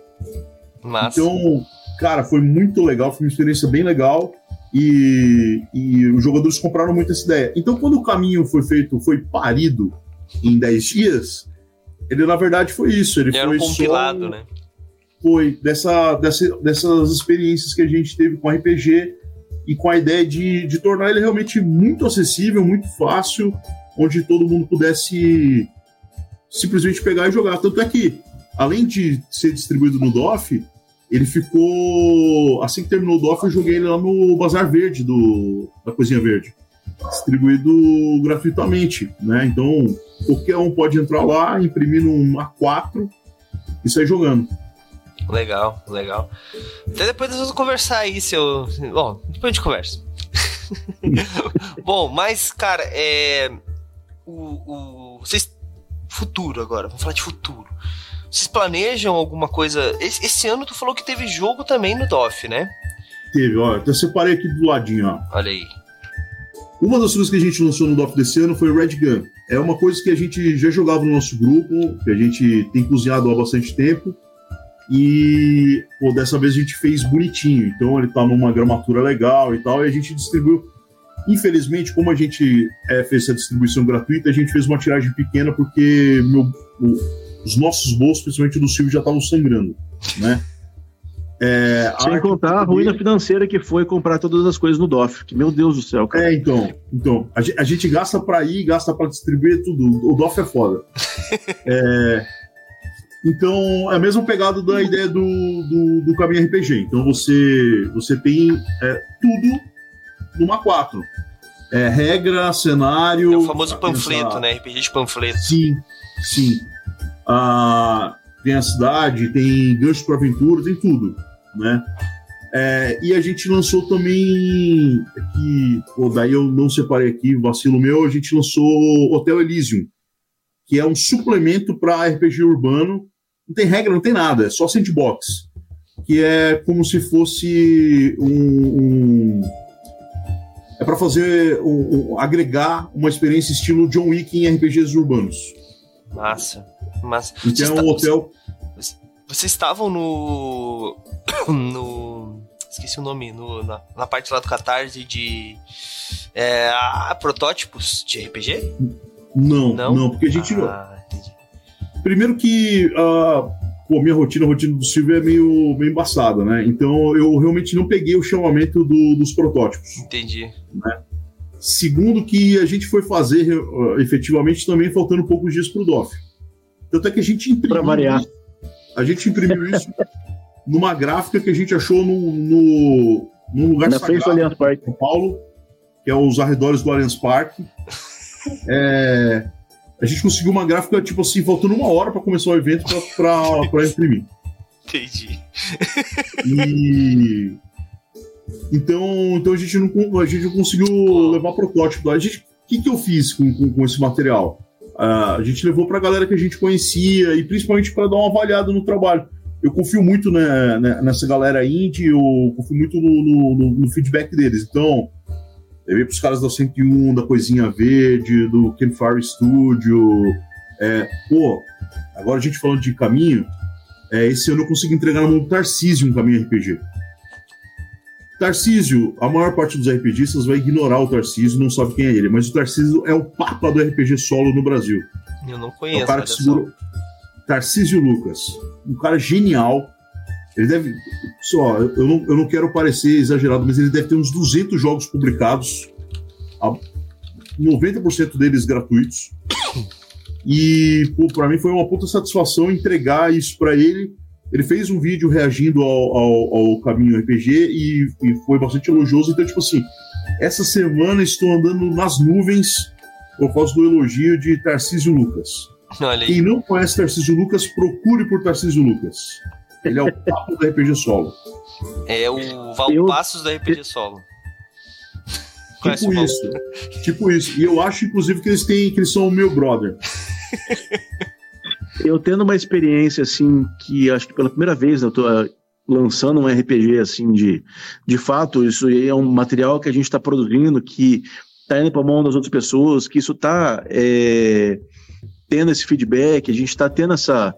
Massa. Então, cara, foi muito legal, foi uma experiência bem legal. E, e os jogadores compraram muito essa ideia. Então, quando o caminho foi feito, foi parido em 10 dias, ele na verdade foi isso. Ele foi compilado, só, né? foi dessa, dessa, dessas experiências que a gente teve com RPG e com a ideia de, de tornar ele realmente muito acessível, muito fácil, onde todo mundo pudesse simplesmente pegar e jogar. Tanto é que, além de ser distribuído no DOF, ele ficou. Assim que terminou o DOF, eu joguei ele lá no Bazar Verde do, da Coisinha Verde. Distribuído gratuitamente, né? Então, qualquer um pode entrar lá, imprimir num A4 e sair jogando. Legal, legal. Até depois nós vamos conversar aí, seu. Bom, depois a gente conversa. Bom, mas, cara, é. O, o. Vocês. Futuro agora, vamos falar de futuro. Vocês planejam alguma coisa. Esse, esse ano tu falou que teve jogo também no DOF, né? Teve, ó. Eu separei aqui do ladinho, ó. Olha aí. Uma das coisas que a gente lançou no DOF desse ano foi o Red Gun. É uma coisa que a gente já jogava no nosso grupo, que a gente tem cozinhado há bastante tempo. E pô, dessa vez a gente fez bonitinho. Então ele tá numa gramatura legal e tal, e a gente distribuiu. Infelizmente, como a gente é, fez essa distribuição gratuita, a gente fez uma tiragem pequena porque meu, o- os nossos bolsos, principalmente do Silvio, já estavam sangrando, né? É, Sem contar a ruína financeira que foi comprar todas as coisas no DOF. Que, meu Deus do céu, cara. É, então. Então, a, ge- a gente gasta pra ir, gasta pra distribuir tudo. O DOF é foda. É, então, é a mesma pegada da ideia do, do, do caminho RPG. Então, você, você tem é, tudo numa 4. É, regra, cenário. É o famoso panfleto, essa- né? RPG de panfleto. Sim, sim. Ah, tem a cidade, tem gancho para aventura, tem tudo, né? É, e a gente lançou também que, pô, daí eu não separei aqui, vacilo meu, a gente lançou Hotel Elysium, que é um suplemento para RPG urbano. Não tem regra, não tem nada, é só sandbox, que é como se fosse um, um- é para fazer um- um- agregar uma experiência estilo John Wick em RPGs urbanos Massa. Massa. E tem um hotel. Vocês estavam no. no. Esqueci o nome, no, na, na parte lá do Catarse de. É, protótipos de RPG? Não, não, não porque a gente. Ah, entendi. Primeiro que. Uh, pô, minha rotina, a rotina do Silvio é meio, meio embaçada, né? Então eu realmente não peguei o chamamento do, dos protótipos. Entendi. Né? Segundo que a gente foi fazer uh, efetivamente também faltando poucos dias para o DOF. Tanto é que a gente imprimiu. Para variar. A gente imprimiu isso numa gráfica que a gente achou no, no, num lugar Na frente do Allianz Parque. São Paulo, que é os arredores do Allianz Parque. É, a gente conseguiu uma gráfica, tipo assim, faltando uma hora para começar o evento para imprimir. Entendi. E. Então, então a, gente não, a gente não conseguiu levar protótipo. A gente, o que, que eu fiz com, com, com esse material? Uh, a gente levou para a galera que a gente conhecia e principalmente para dar uma avaliada no trabalho. Eu confio muito né, né, nessa galera indie, eu confio muito no, no, no feedback deles. Então, levei para os caras da 101, da Coisinha Verde, do Ken Fire Studio. É, pô, agora a gente falando de caminho, é, esse ano eu consigo entregar na mão do Tarcísio um caminho RPG. Tarcísio, a maior parte dos RPGistas vai ignorar o Tarcísio, não sabe quem é ele, mas o Tarcísio é o papa do RPG solo no Brasil. Eu não conheço. É o cara que segurou. Tarcísio Lucas, um cara genial. Ele deve. Só, eu não, eu não quero parecer exagerado, mas ele deve ter uns 200 jogos publicados, 90% deles gratuitos. E, pô, pra mim foi uma puta satisfação entregar isso para ele ele fez um vídeo reagindo ao, ao, ao Caminho RPG e, e, foi bastante elogioso. Então, tipo assim, essa semana estou andando nas nuvens por causa do elogio de Tarcísio Lucas. Quem não conhece Tarcísio Lucas, procure por Tarcísio Lucas. Ele é o papo do RPG Solo. É o Valpassos do RPG Solo. Tipo isso. Tipo isso. E eu acho, inclusive, que eles têm, que eles são o meu brother. Eu tendo uma experiência assim que acho que pela primeira vez eu tô eh, lançando um RPG assim de de fato, isso é um material que a gente está produzindo que está indo para a mão das outras pessoas, que isso está é, tendo esse feedback, a gente está tendo essa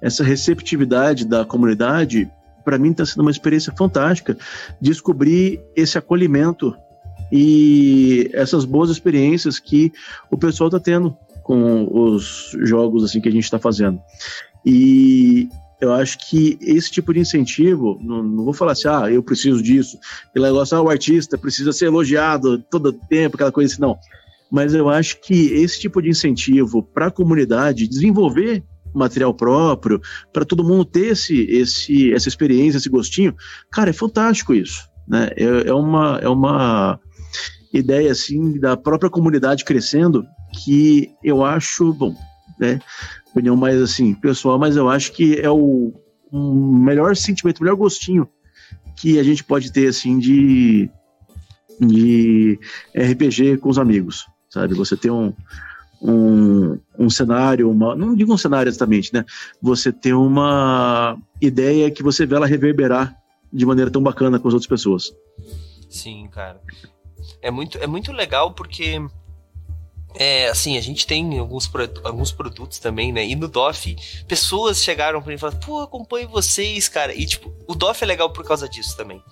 essa receptividade da comunidade, para mim está sendo uma experiência fantástica descobrir esse acolhimento e essas boas experiências que o pessoal está tendo com os jogos assim que a gente está fazendo. E eu acho que esse tipo de incentivo, não, não, vou falar assim, ah, eu preciso disso, aquele negócio, ah, o artista precisa ser elogiado todo tempo, aquela coisa assim, não. Mas eu acho que esse tipo de incentivo para a comunidade desenvolver material próprio, para todo mundo ter esse, esse, essa experiência, esse gostinho, cara, é fantástico isso. Né? É, é, uma, é uma ideia assim da própria comunidade crescendo que eu acho, bom, né, opinião mais assim, pessoal, mas eu acho que é o um melhor sentimento, o melhor gostinho que a gente pode ter, assim, de, de RPG com os amigos, sabe? Você tem um, um, um cenário, uma, não digo um cenário exatamente, né? Você tem uma ideia que você vê ela reverberar de maneira tão bacana com as outras pessoas. Sim, cara. É muito, é muito legal porque é, assim, a gente tem alguns, alguns produtos também, né? E no DOF, pessoas chegaram pra mim e falaram, pô, acompanho vocês, cara. E, tipo, o DOF é legal por causa disso também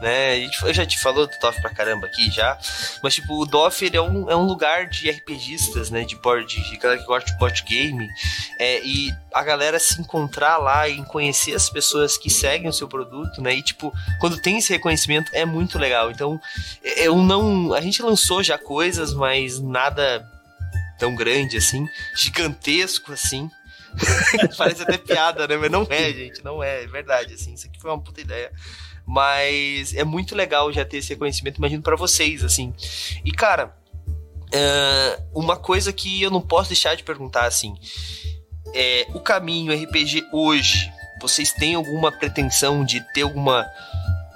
né? Eu já te falou do DOF pra caramba aqui já, mas tipo, o DOF ele é, um, é um lugar de RPGistas, né? De board, de galera que gosta de board game, é, e a galera se encontrar lá e conhecer as pessoas que seguem o seu produto, né? E tipo, quando tem esse reconhecimento é muito legal. Então, eu não. A gente lançou já coisas, mas nada tão grande assim, gigantesco assim. Parece até piada, né? Mas não é, gente, não é, é verdade, assim. Isso aqui foi uma puta ideia. Mas é muito legal já ter esse reconhecimento, imagino, para vocês, assim. E, cara, uh, uma coisa que eu não posso deixar de perguntar, assim. É, o caminho RPG hoje, vocês têm alguma pretensão de ter alguma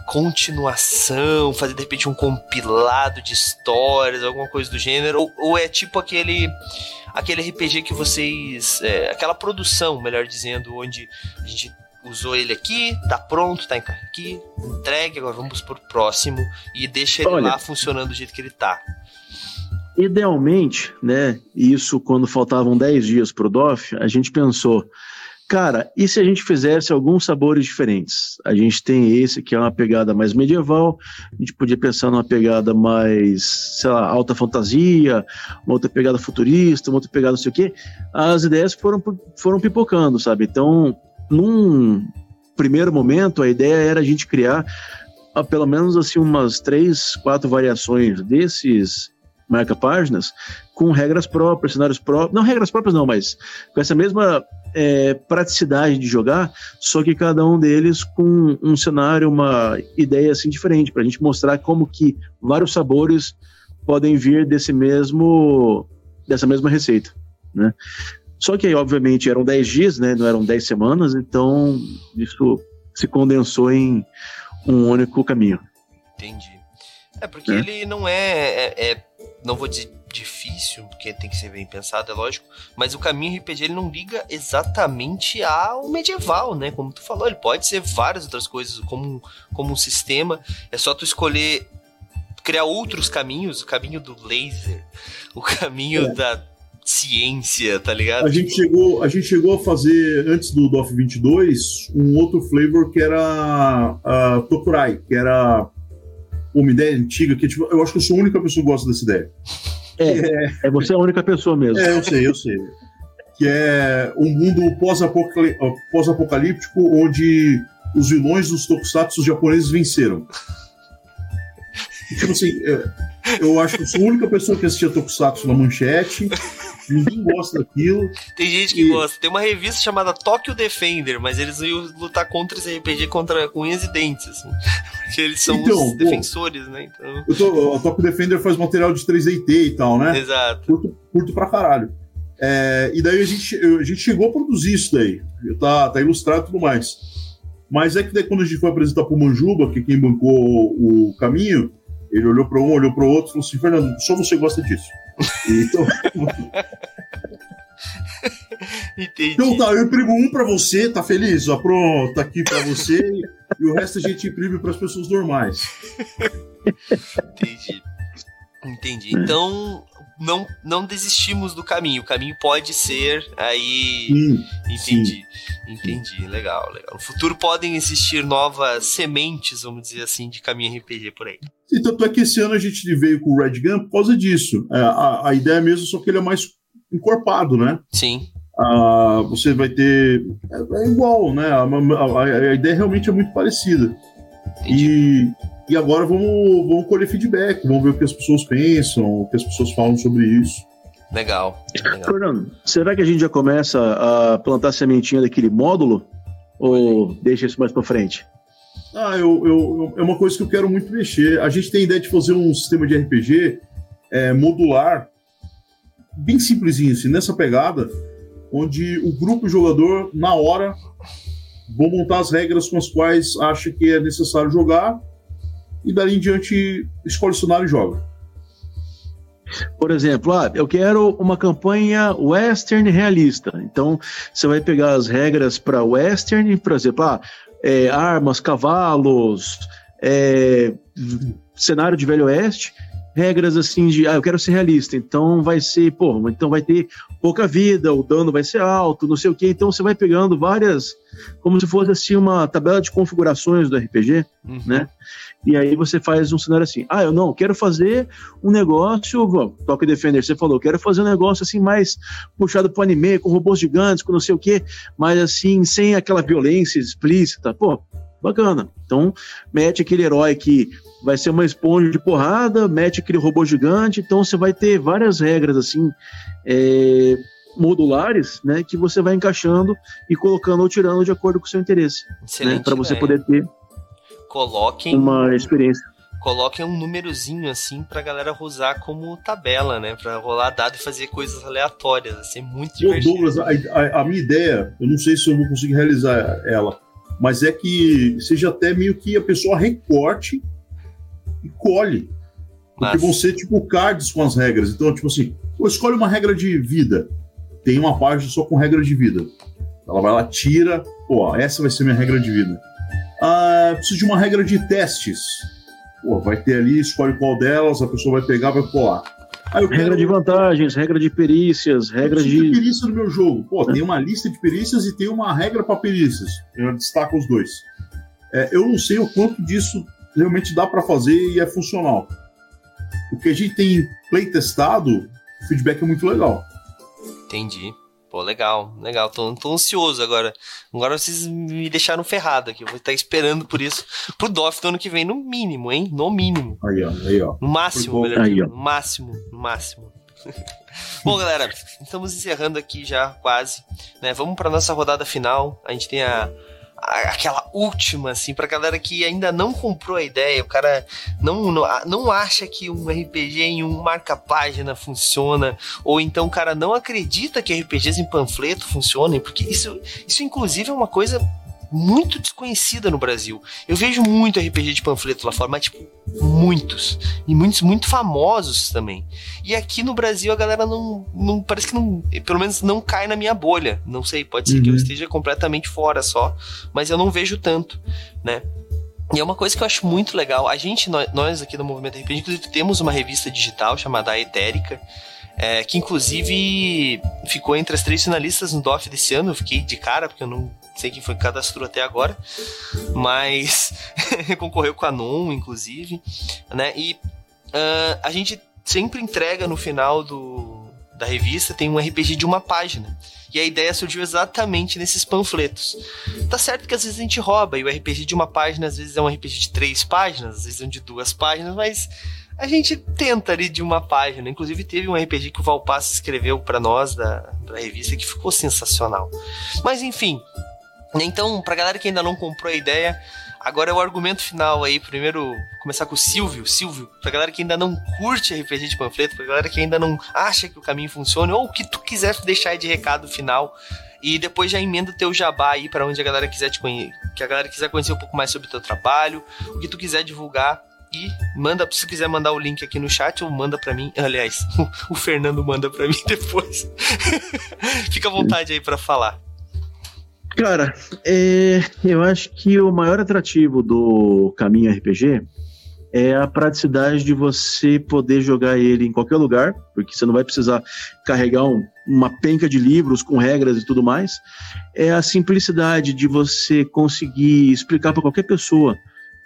continuação, fazer de repente um compilado de histórias, alguma coisa do gênero, ou, ou é tipo aquele aquele RPG que vocês, é, aquela produção, melhor dizendo, onde a gente usou ele aqui, tá pronto, tá aqui, entregue, agora vamos pro próximo e deixa ele Olha, lá funcionando do jeito que ele tá. Idealmente, né? Isso quando faltavam 10 dias para o DOF, a gente pensou, cara, e se a gente fizesse alguns sabores diferentes? A gente tem esse que é uma pegada mais medieval, a gente podia pensar numa pegada mais, sei lá, alta fantasia, uma outra pegada futurista, uma outra pegada não sei o quê. As ideias foram, foram pipocando, sabe? Então, num primeiro momento, a ideia era a gente criar ah, pelo menos assim umas três, quatro variações desses marca-páginas com regras próprias, cenários próprios, não regras próprias não, mas com essa mesma é, praticidade de jogar, só que cada um deles com um cenário, uma ideia assim diferente, para a gente mostrar como que vários sabores podem vir desse mesmo, dessa mesma receita, né? Só que aí, obviamente, eram 10 dias, né? Não eram 10 semanas, então isso se condensou em um único caminho. Entendi. É porque é. ele não é, é, é, não vou dizer difícil, porque tem que ser bem pensado, é lógico, mas o caminho RPG ele não liga exatamente ao medieval, né? Como tu falou, ele pode ser várias outras coisas, como, como um sistema, é só tu escolher criar outros caminhos, o caminho do laser, o caminho é. da ciência, tá ligado? A gente, chegou, a gente chegou a fazer, antes do DOF 22, um outro flavor que era a Tokurai, que era uma ideia antiga, que tipo, eu acho que eu sou a única pessoa que gosta dessa ideia. É, é, é você a única pessoa mesmo. É, eu sei, eu sei. Que é um mundo pós-apocalíptico onde os vilões dos tokusatsu japoneses venceram. tipo assim, é, eu acho que eu sou a única pessoa que assistia Tokusatsu na manchete. Ninguém gosta daquilo. Tem gente que e... gosta. Tem uma revista chamada Tokyo Defender, mas eles iam lutar contra esse RPG contra unhas e dentes, assim. Porque eles são então, os defensores, né? Então... Eu tô, a Tokyo Defender faz material de 3DT e tal, né? Exato. Curto, curto pra caralho. É, e daí a gente, a gente chegou a produzir isso daí. Tá, tá ilustrado e tudo mais. Mas é que daí quando a gente foi apresentar pro Manjuba, que é quem bancou o caminho, ele olhou para um, olhou para o outro e falou assim: Fernando, só você gosta disso. Então. Entendi. Então tá, eu imprimo um para você, tá feliz? Ó, pronto, tá aqui para você. e o resto a gente imprime para as pessoas normais. Entendi. Entendi. Então, não, não desistimos do caminho. O caminho pode ser aí. Sim, entendi. Sim. Entendi. Legal, legal. No futuro podem existir novas sementes, vamos dizer assim, de caminho RPG por aí. E tanto é que esse ano a gente veio com o Red Gun por causa disso. É, a, a ideia mesmo, só que ele é mais encorpado, né? Sim. Ah, você vai ter. É, é igual, né? A, a, a, ideia realmente é muito parecida. Entendi. E e agora vamos, vamos colher feedback, vamos ver o que as pessoas pensam, o que as pessoas falam sobre isso. Legal. legal. Fernando, será que a gente já começa a plantar sementinha daquele módulo? Ou deixa isso mais para frente? Ah, eu, eu, é uma coisa que eu quero muito mexer. A gente tem ideia de fazer um sistema de RPG é, modular, bem simplesinho, assim, nessa pegada, onde o grupo jogador, na hora, vão montar as regras com as quais acha que é necessário jogar e dali em diante escolhe o cenário e joga. Por exemplo, ah, eu quero uma campanha western realista. Então, você vai pegar as regras para western, por exemplo, ah, é, armas, cavalos, é, cenário de Velho Oeste, regras assim de, ah, eu quero ser realista, então vai ser, pô, então vai ter pouca vida, o dano vai ser alto, não sei o que, então você vai pegando várias, como se fosse assim uma tabela de configurações do RPG, uhum. né? E aí você faz um cenário assim: ah, eu não, quero fazer um negócio, Toque Defender, você falou, quero fazer um negócio assim mais puxado pro anime, com robôs gigantes, com não sei o quê, mas assim, sem aquela violência explícita. Pô, bacana. Então, mete aquele herói que vai ser uma esponja de porrada, mete aquele robô gigante, então você vai ter várias regras assim. É, modulares, né, que você vai encaixando e colocando ou tirando de acordo com o seu interesse, né, para você poder ter coloquem uma experiência. Coloquem um númerozinho assim pra galera usar como tabela, né? Pra rolar dado e fazer coisas aleatórias. Assim, muito Ô, divertido. Douglas, a, a, a, minha ideia, eu não sei se eu vou conseguir realizar ela, mas é que seja até meio que a pessoa recorte e colhe. Porque vão ser tipo cards com as regras. Então, tipo assim, pô, escolhe uma regra de vida. Tem uma página só com regra de vida. Ela vai lá, tira, pô, essa vai ser minha regra de vida. Ah, preciso de uma regra de testes. Pô, vai ter ali, escolhe qual delas, a pessoa vai pegar, vai colar. Aí Regra de vantagens, regra de perícias, regra de. perícia no meu jogo. Pô, tem uma lista de perícias e tem uma regra para perícias. Eu destaco os dois. É, eu não sei o quanto disso realmente dá para fazer e é funcional. O que a gente tem play testado, o feedback é muito legal. Entendi. Pô, legal, legal. Tô, tô ansioso agora. Agora vocês me deixaram ferrado aqui. Eu vou estar esperando por isso. Pro DOF do ano que vem, no mínimo, hein? No mínimo. Aí, ó. Aí, ó. No máximo, melhor Aí, ó. No máximo, no máximo. Bom, galera, estamos encerrando aqui já quase, né? Vamos para nossa rodada final. A gente tem a- aquela última assim pra galera que ainda não comprou a ideia, o cara não não, não acha que um RPG em um marca-página funciona, ou então o cara não acredita que RPGs em panfleto funcionem, porque isso isso inclusive é uma coisa muito desconhecida no Brasil. Eu vejo muito RPG de panfleto lá fora, mas tipo, muitos. E muitos muito famosos também. E aqui no Brasil a galera não, não parece que não, pelo menos não cai na minha bolha. Não sei, pode ser que eu Uhum. esteja completamente fora só, mas eu não vejo tanto, né? E é uma coisa que eu acho muito legal. A gente, nó- nós aqui do Movimento RPG, inclusive temos uma revista digital chamada A Etérica, é, que inclusive ficou entre as três finalistas no DOF desse ano. Eu fiquei de cara, porque eu não sei quem foi que cadastrou até agora, mas concorreu com a NON, inclusive, né? E ah, a gente sempre entrega no final do, da revista, tem um RPG de uma página. E a ideia surgiu exatamente nesses panfletos. Tá certo que às vezes a gente rouba, e o RPG de uma página às vezes é um RPG de três páginas, às vezes é um de duas páginas, mas a gente tenta ali de uma página. Inclusive teve um RPG que o Valpasso escreveu para nós da, da revista que ficou sensacional. Mas enfim, então, pra galera que ainda não comprou a ideia, agora é o argumento final aí. Primeiro, começar com o Silvio. Silvio, pra galera que ainda não curte RPG de panfleto, pra galera que ainda não acha que o caminho funciona, ou o que tu quiser deixar aí de recado final. E depois já emenda o teu jabá aí pra onde a galera quiser te conhecer, que a galera quiser conhecer um pouco mais sobre o teu trabalho, o que tu quiser divulgar. E manda, se quiser mandar o link aqui no chat, ou manda pra mim. Aliás, o Fernando manda pra mim depois. Fica à vontade aí pra falar. Cara, é, eu acho que o maior atrativo do caminho RPG é a praticidade de você poder jogar ele em qualquer lugar, porque você não vai precisar carregar um- uma penca de livros com regras e tudo mais. É a simplicidade de você conseguir explicar para qualquer pessoa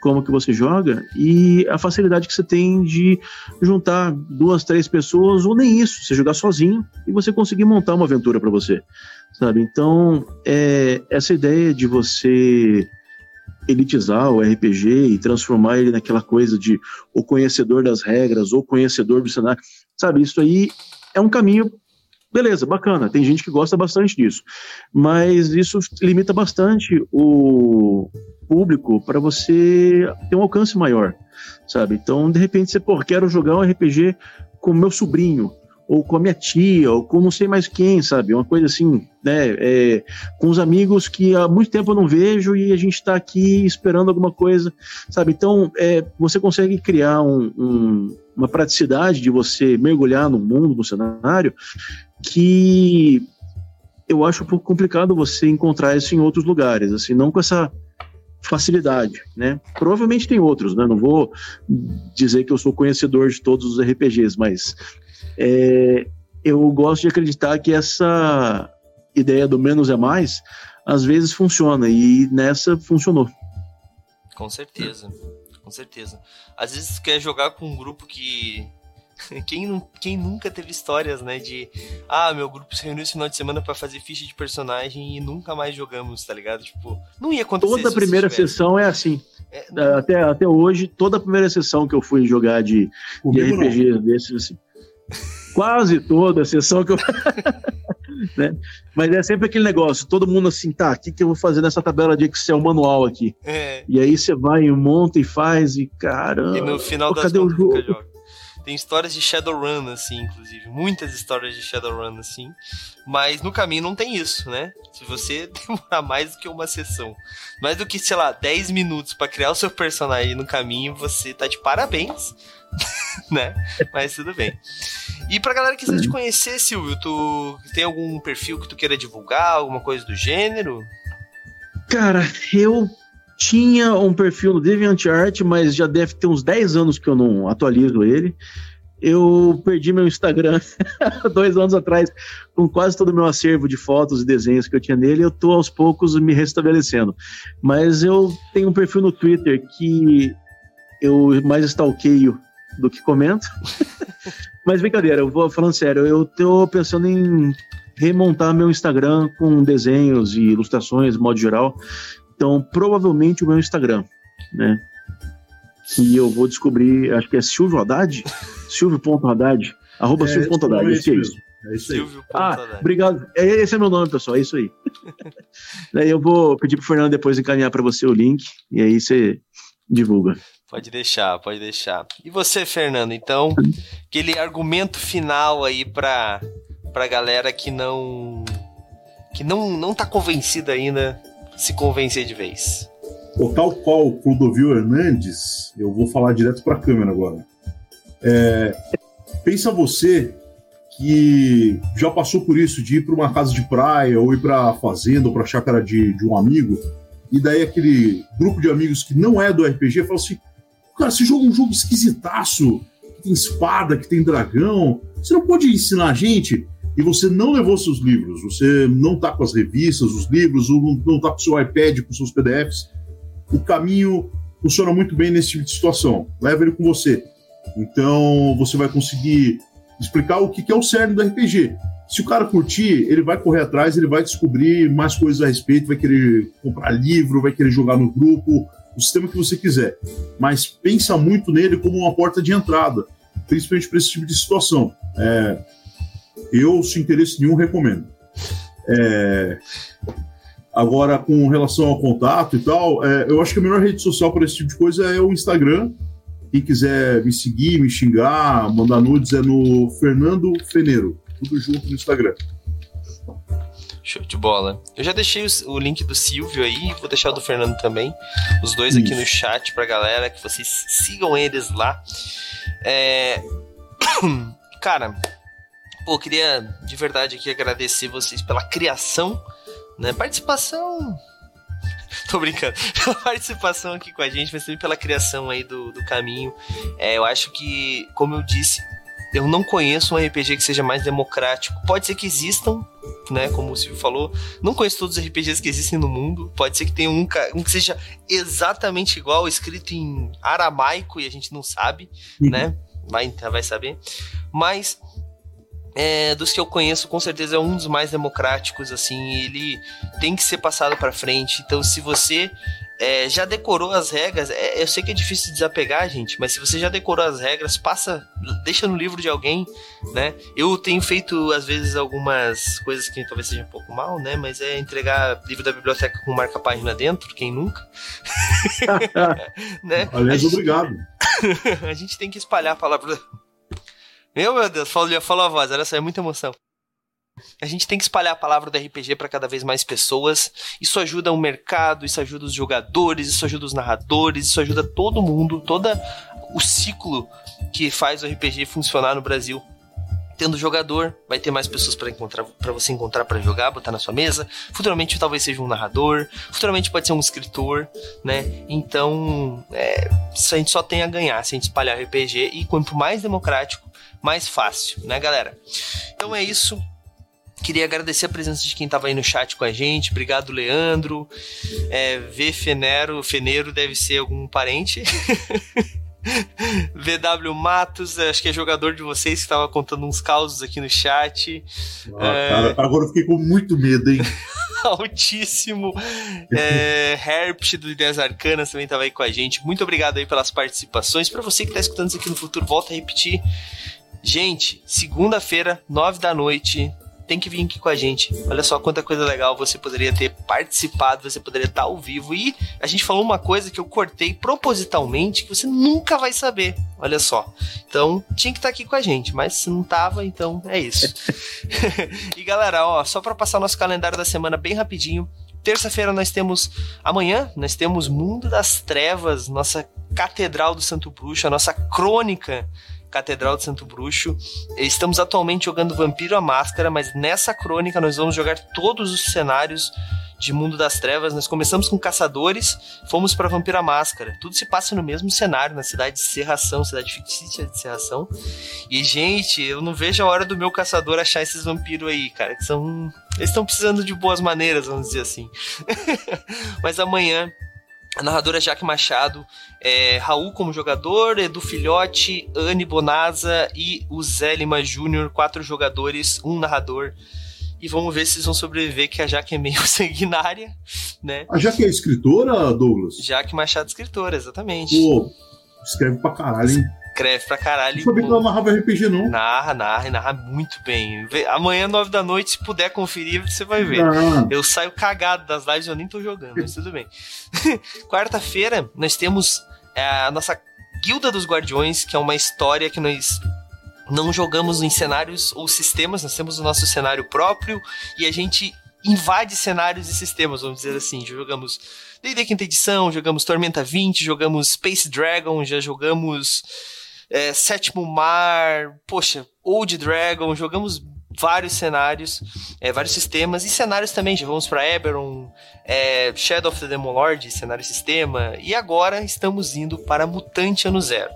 como que você joga e a facilidade que você tem de juntar duas, três pessoas ou nem isso, você jogar sozinho e você conseguir montar uma aventura para você, sabe? Então, é, essa ideia de você elitizar o RPG e transformar ele naquela coisa de o conhecedor das regras ou conhecedor do cenário, sabe? Isso aí é um caminho, beleza, bacana. Tem gente que gosta bastante disso, mas isso limita bastante o público para você ter um alcance maior, sabe? Então, de repente, você, pô, quero jogar um RPG com meu sobrinho ou com a minha tia, ou com não sei mais quem, sabe? Uma coisa assim, né? É, com os amigos que há muito tempo eu não vejo e a gente está aqui esperando alguma coisa, sabe? Então, é, você consegue criar um- um- uma praticidade de você mergulhar no mundo, no cenário, que eu acho um pouco complicado você encontrar isso em outros lugares, assim, não com essa facilidade, né? Provavelmente tem outros, né? Não vou dizer que eu sou conhecedor de todos os RPGs, mas é, eu gosto de acreditar que essa ideia do menos é mais às vezes funciona e nessa funcionou. Com certeza, com certeza. Às vezes quer jogar com um grupo que. Quem, quem nunca teve histórias, né? De. Ah, meu grupo se reuniu esse final de semana pra fazer ficha de personagem e nunca mais jogamos, tá ligado? Tipo, não ia acontecer Toda se primeira sessão é assim. É, Até, até hoje, toda a primeira sessão que eu fui jogar de, de Comigo não. RPG desses, assim. Quase toda a sessão que eu. né? Mas é sempre aquele negócio, todo mundo assim, tá, o que, que eu vou fazer nessa tabela de Excel manual aqui? é, E aí você vai e monta e faz, e caramba. e no final das cadê o jogo? Tem histórias de Shadowrun, assim, inclusive. Muitas histórias de Shadowrun, assim. Mas no caminho não tem isso, né? Se você demorar mais do que uma sessão, mais do que, sei lá, 10 minutos pra criar o seu personagem no caminho, você tá de parabéns, né? Mas tudo bem. E pra galera que quiser te conhecer, Silvio, tu tem algum perfil que tu queira divulgar, alguma coisa do gênero? Cara, eu tinha um perfil no DeviantArt, mas já deve ter uns 10 anos que eu não atualizo ele. eu perdi meu Instagram dois anos atrás, com quase todo o meu acervo de fotos e desenhos que eu tinha nele, eu tô aos poucos me restabelecendo. Mas eu tenho um perfil no Twitter que eu mais stalkeio do que comento. Mas brincadeira, eu vou falando sério, eu tô pensando em remontar meu Instagram com desenhos e ilustrações, modo geral. Então, provavelmente o meu Instagram, né? Que eu vou descobrir, acho que é Silvio Haddad? Silvio.haddad? Arroba é, Silvio.haddad, é isso, isso. É isso aí. Ah, obrigado. É, esse é meu nome, pessoal, é isso aí. Daí eu vou pedir pro Fernando depois encaminhar para você o link, e aí você divulga. Pode deixar, pode deixar. E você, Fernando, então, aquele argumento final aí pra, pra galera que não que não, não tá convencida ainda se convencer de vez. O tal qual Clodovil Hernandes, eu vou falar direto para a câmera agora. É, pensa você que já passou por isso de ir para uma casa de praia ou ir para fazenda ou para chácara de, de um amigo e daí aquele grupo de amigos que não é do RPG fala assim: Cara, esse jogo é um jogo esquisitaço, que tem espada, que tem dragão. Você não pode ensinar a gente e você não levou seus livros, você não tá com as revistas, os livros, ou não, não tá com o seu iPad, com seus PDFs. O caminho funciona muito bem nesse tipo de situação. Leva ele com você. Então você vai conseguir explicar o que é o cerne do RPG. Se o cara curtir, ele vai correr atrás, ele vai descobrir mais coisas a respeito, vai querer comprar livro, vai querer jogar no grupo, o sistema que você quiser, mas pensa muito nele como uma porta de entrada, principalmente para esse tipo de situação. É, eu, sem interesse nenhum, recomendo. É, agora, com relação ao contato e tal, é, eu acho que a melhor rede social para esse tipo de coisa é o Instagram. Quem quiser me seguir, me xingar, mandar nudes é no Fernando Feneiro, tudo junto no Instagram. Show de bola. Eu já deixei o, link do Silvio aí, vou deixar o do Fernando também. Os dois Isso. aqui no chat pra galera, que vocês sigam eles lá. É... Cara, pô, queria de verdade aqui agradecer vocês pela criação, né? Participação. Tô brincando. A participação aqui com a gente, mas também pela criação aí do, do caminho. É, eu acho que, como eu disse, eu não conheço um RPG que seja mais democrático. Pode ser que existam, né? Como o Silvio falou. Não conheço todos os RPGs que existem no mundo. Pode ser que tenha um, um que seja exatamente igual, escrito em aramaico e a gente não sabe, uhum. né? Vai, vai saber. Mas é, dos que eu conheço, com certeza é um dos mais democráticos, assim, ele tem que ser passado para frente. Então, se você é, já decorou as regras, é, eu sei que é difícil desapegar, gente, mas se você já decorou as regras, passa, deixa no livro de alguém, né? Eu tenho feito, às vezes, algumas coisas que talvez sejam um pouco mal, né? Mas é entregar livro da biblioteca com marca-página dentro, quem nunca? né? Aliás, gente... obrigado. a gente tem que espalhar a palavra. Meu, meu Deus, falou, falou a voz, olha só, é muita emoção. A gente tem que espalhar a palavra do RPG para cada vez mais pessoas. Isso ajuda o mercado, isso ajuda os jogadores, isso ajuda os narradores, isso ajuda todo mundo, todo o ciclo que faz o RPG funcionar no Brasil. Tendo jogador, vai ter mais pessoas para encontrar, para você encontrar para jogar, botar na sua mesa. Futuramente talvez seja um narrador, futuramente pode ser um escritor, né? Então, é, a gente só tem a ganhar se a gente espalhar RPG e quanto mais democrático, mais fácil, né, galera? Então é isso. Queria agradecer a presença de quem estava aí no chat com a gente. Obrigado, Leandro. É, v Fenero, Feneiro deve ser algum parente. VW Matos, acho que é jogador de vocês que estava contando uns causos aqui no chat. Ah, é... cara, agora eu fiquei com muito medo, hein? Altíssimo. É, Herpt do Ideias Arcanas também estava aí com a gente. Muito obrigado aí pelas participações. Para você que está escutando isso aqui no futuro, volta a repetir. Gente, segunda-feira, nove da noite, tem que vir aqui com a gente. Olha só quanta coisa legal você poderia ter participado, você poderia estar ao vivo. E a gente falou uma coisa que eu cortei propositalmente que você nunca vai saber. Olha só. Então, tinha que estar aqui com a gente, mas se não tava, então é isso. e galera, ó, só para passar nosso calendário da semana bem rapidinho. Terça-feira nós temos. Amanhã nós temos Mundo das Trevas, nossa Catedral do Santo Bruxo, a nossa crônica Catedral de Santo Bruxo. Estamos atualmente jogando Vampiro a Máscara, mas nessa crônica nós vamos jogar todos os cenários de Mundo das Trevas. Nós começamos com Caçadores, fomos para Vampira Máscara. Tudo se passa no mesmo cenário, na cidade de Serração, cidade fictícia de Serração. E, gente, eu não vejo a hora do meu caçador achar esses vampiros aí, cara, que são. Eles estão precisando de boas maneiras, vamos dizer assim. Mas amanhã a narradora Jaque Machado, é, Raul como jogador, Edu Filhote, Anne Bonaza e o Zé Lima Júnior, quatro jogadores, um narrador. E vamos ver se eles vão sobreviver, que a Jaque é meio sanguinária, né? A Jaque é escritora, Douglas? Jaque Machado, escritora, exatamente. Pô, escreve pra caralho, hein? Escreve pra caralho. Não sabia que ela narrava RPG, não. Narra, narra narra muito bem. Amanhã, nove da noite, se puder conferir, você vai ver. Ah. Eu saio cagado das lives, eu nem tô jogando, mas tudo bem. Quarta-feira, nós temos é, a nossa Guilda dos Guardiões, que é uma história que nós não jogamos em cenários ou sistemas, nós temos o nosso cenário próprio e a gente invade cenários e sistemas, vamos dizer assim. Já jogamos D&D quinta edição, jogamos Tormenta 20, jogamos Space Dragon, já jogamos é, Sétimo Mar, poxa, Old Dragon, jogamos vários cenários, é, vários sistemas e cenários também. Já vamos para Eberron, é, Shadow of the Demon Lord, cenário sistema, e agora estamos indo para Mutante Ano Zero.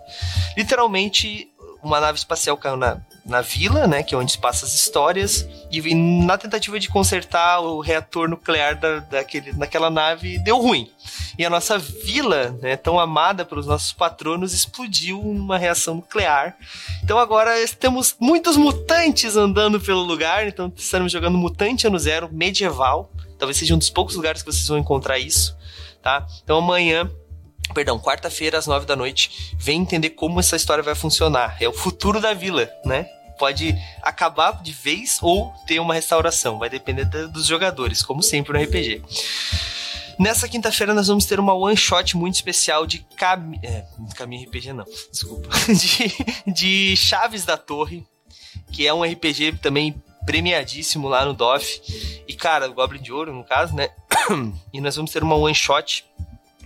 Literalmente, uma nave espacial caiu na, na vila, né, que é onde se passa as histórias, e na tentativa de consertar o reator nuclear da, daquele, daquela nave, deu ruim. E a nossa vila, né, tão amada pelos nossos patronos, explodiu uma reação nuclear. Então agora temos muitos mutantes andando pelo lugar, então estamos jogando Mutante Ano Zero, medieval. Talvez seja um dos poucos lugares que vocês vão encontrar isso, tá? Então amanhã Perdão, quarta-feira às nove da noite. Vem entender como essa história vai funcionar. É o futuro da vila, né? Pode acabar de vez ou ter uma restauração. Vai depender dos jogadores, como sempre no RPG. Nessa quinta-feira nós vamos ter uma one shot muito especial de Cam... é, Caminho RPG não, desculpa. De, de Chaves da Torre, que é um RPG também premiadíssimo lá no DOF. E cara, Goblin de Ouro no caso, né? E nós vamos ter uma one shot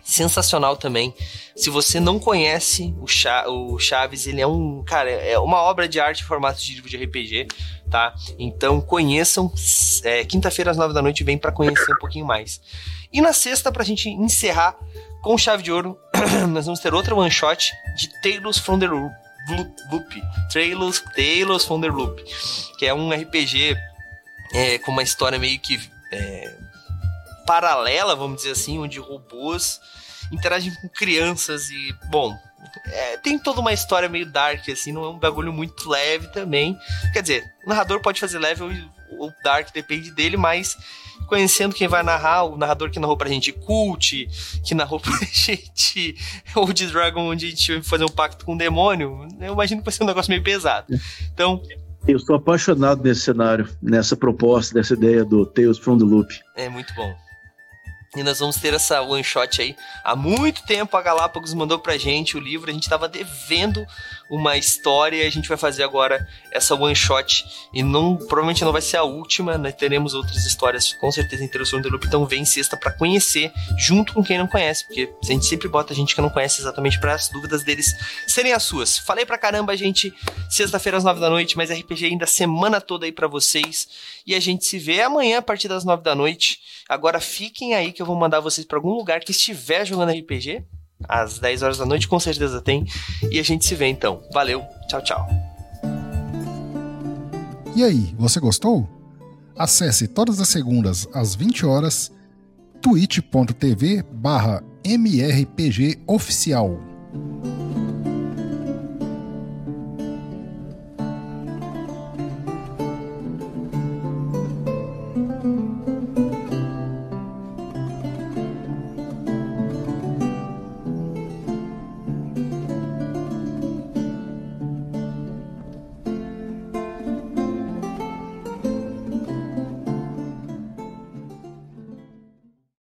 sensacional também. Se você não conhece o, Cha o Chaves, ele é um, cara, é uma obra de arte em formato de livro de RPG, tá? Então conheçam. É, Quinta-feira às nove da noite vem para conhecer um pouquinho mais. E na sexta, pra gente encerrar com chave de ouro, nós vamos ter outra one shot de Tales from the Loop. Loop Tales, Tales from the Loop, que é um RPG é, com uma história meio que é, paralela, vamos dizer assim, onde robôs interagem com crianças e, bom, é, tem toda uma história meio dark, assim, não é um bagulho muito leve também. Quer dizer, o narrador pode fazer leve ou, ou dark, depende dele, mas conhecendo quem vai narrar, o narrador que narrou pra gente Cult, que narrou pra gente Old Dragon, onde a gente vai fazer um pacto com o demônio, eu imagino que vai ser um negócio meio pesado. Então. Eu estou apaixonado nesse cenário, nessa proposta, dessa ideia do Tales from the Loop. É muito bom. E nós vamos ter essa one shot aí. Há muito tempo a Galápagos mandou pra gente o livro, a gente tava devendo uma história e a gente vai fazer agora essa one shot. E não, provavelmente não vai ser a última, né? Teremos outras histórias com certeza em Terror do Loop, então vem sexta para conhecer, junto com quem não conhece, porque a gente sempre bota gente que não conhece exatamente para as dúvidas deles serem as suas. Falei pra caramba, gente, sexta-feira às nove da noite, mas RPG ainda semana toda aí para vocês. E a gente se vê amanhã a partir das nove da noite. Agora fiquem aí que eu vou mandar vocês para algum lugar que estiver jogando RPG. Às 10 horas da noite, com certeza tem. E a gente se vê então. Valeu, tchau, tchau. E aí, você gostou? Acesse todas as segundas às 20 horas twitch.tv barra mrpgoficial.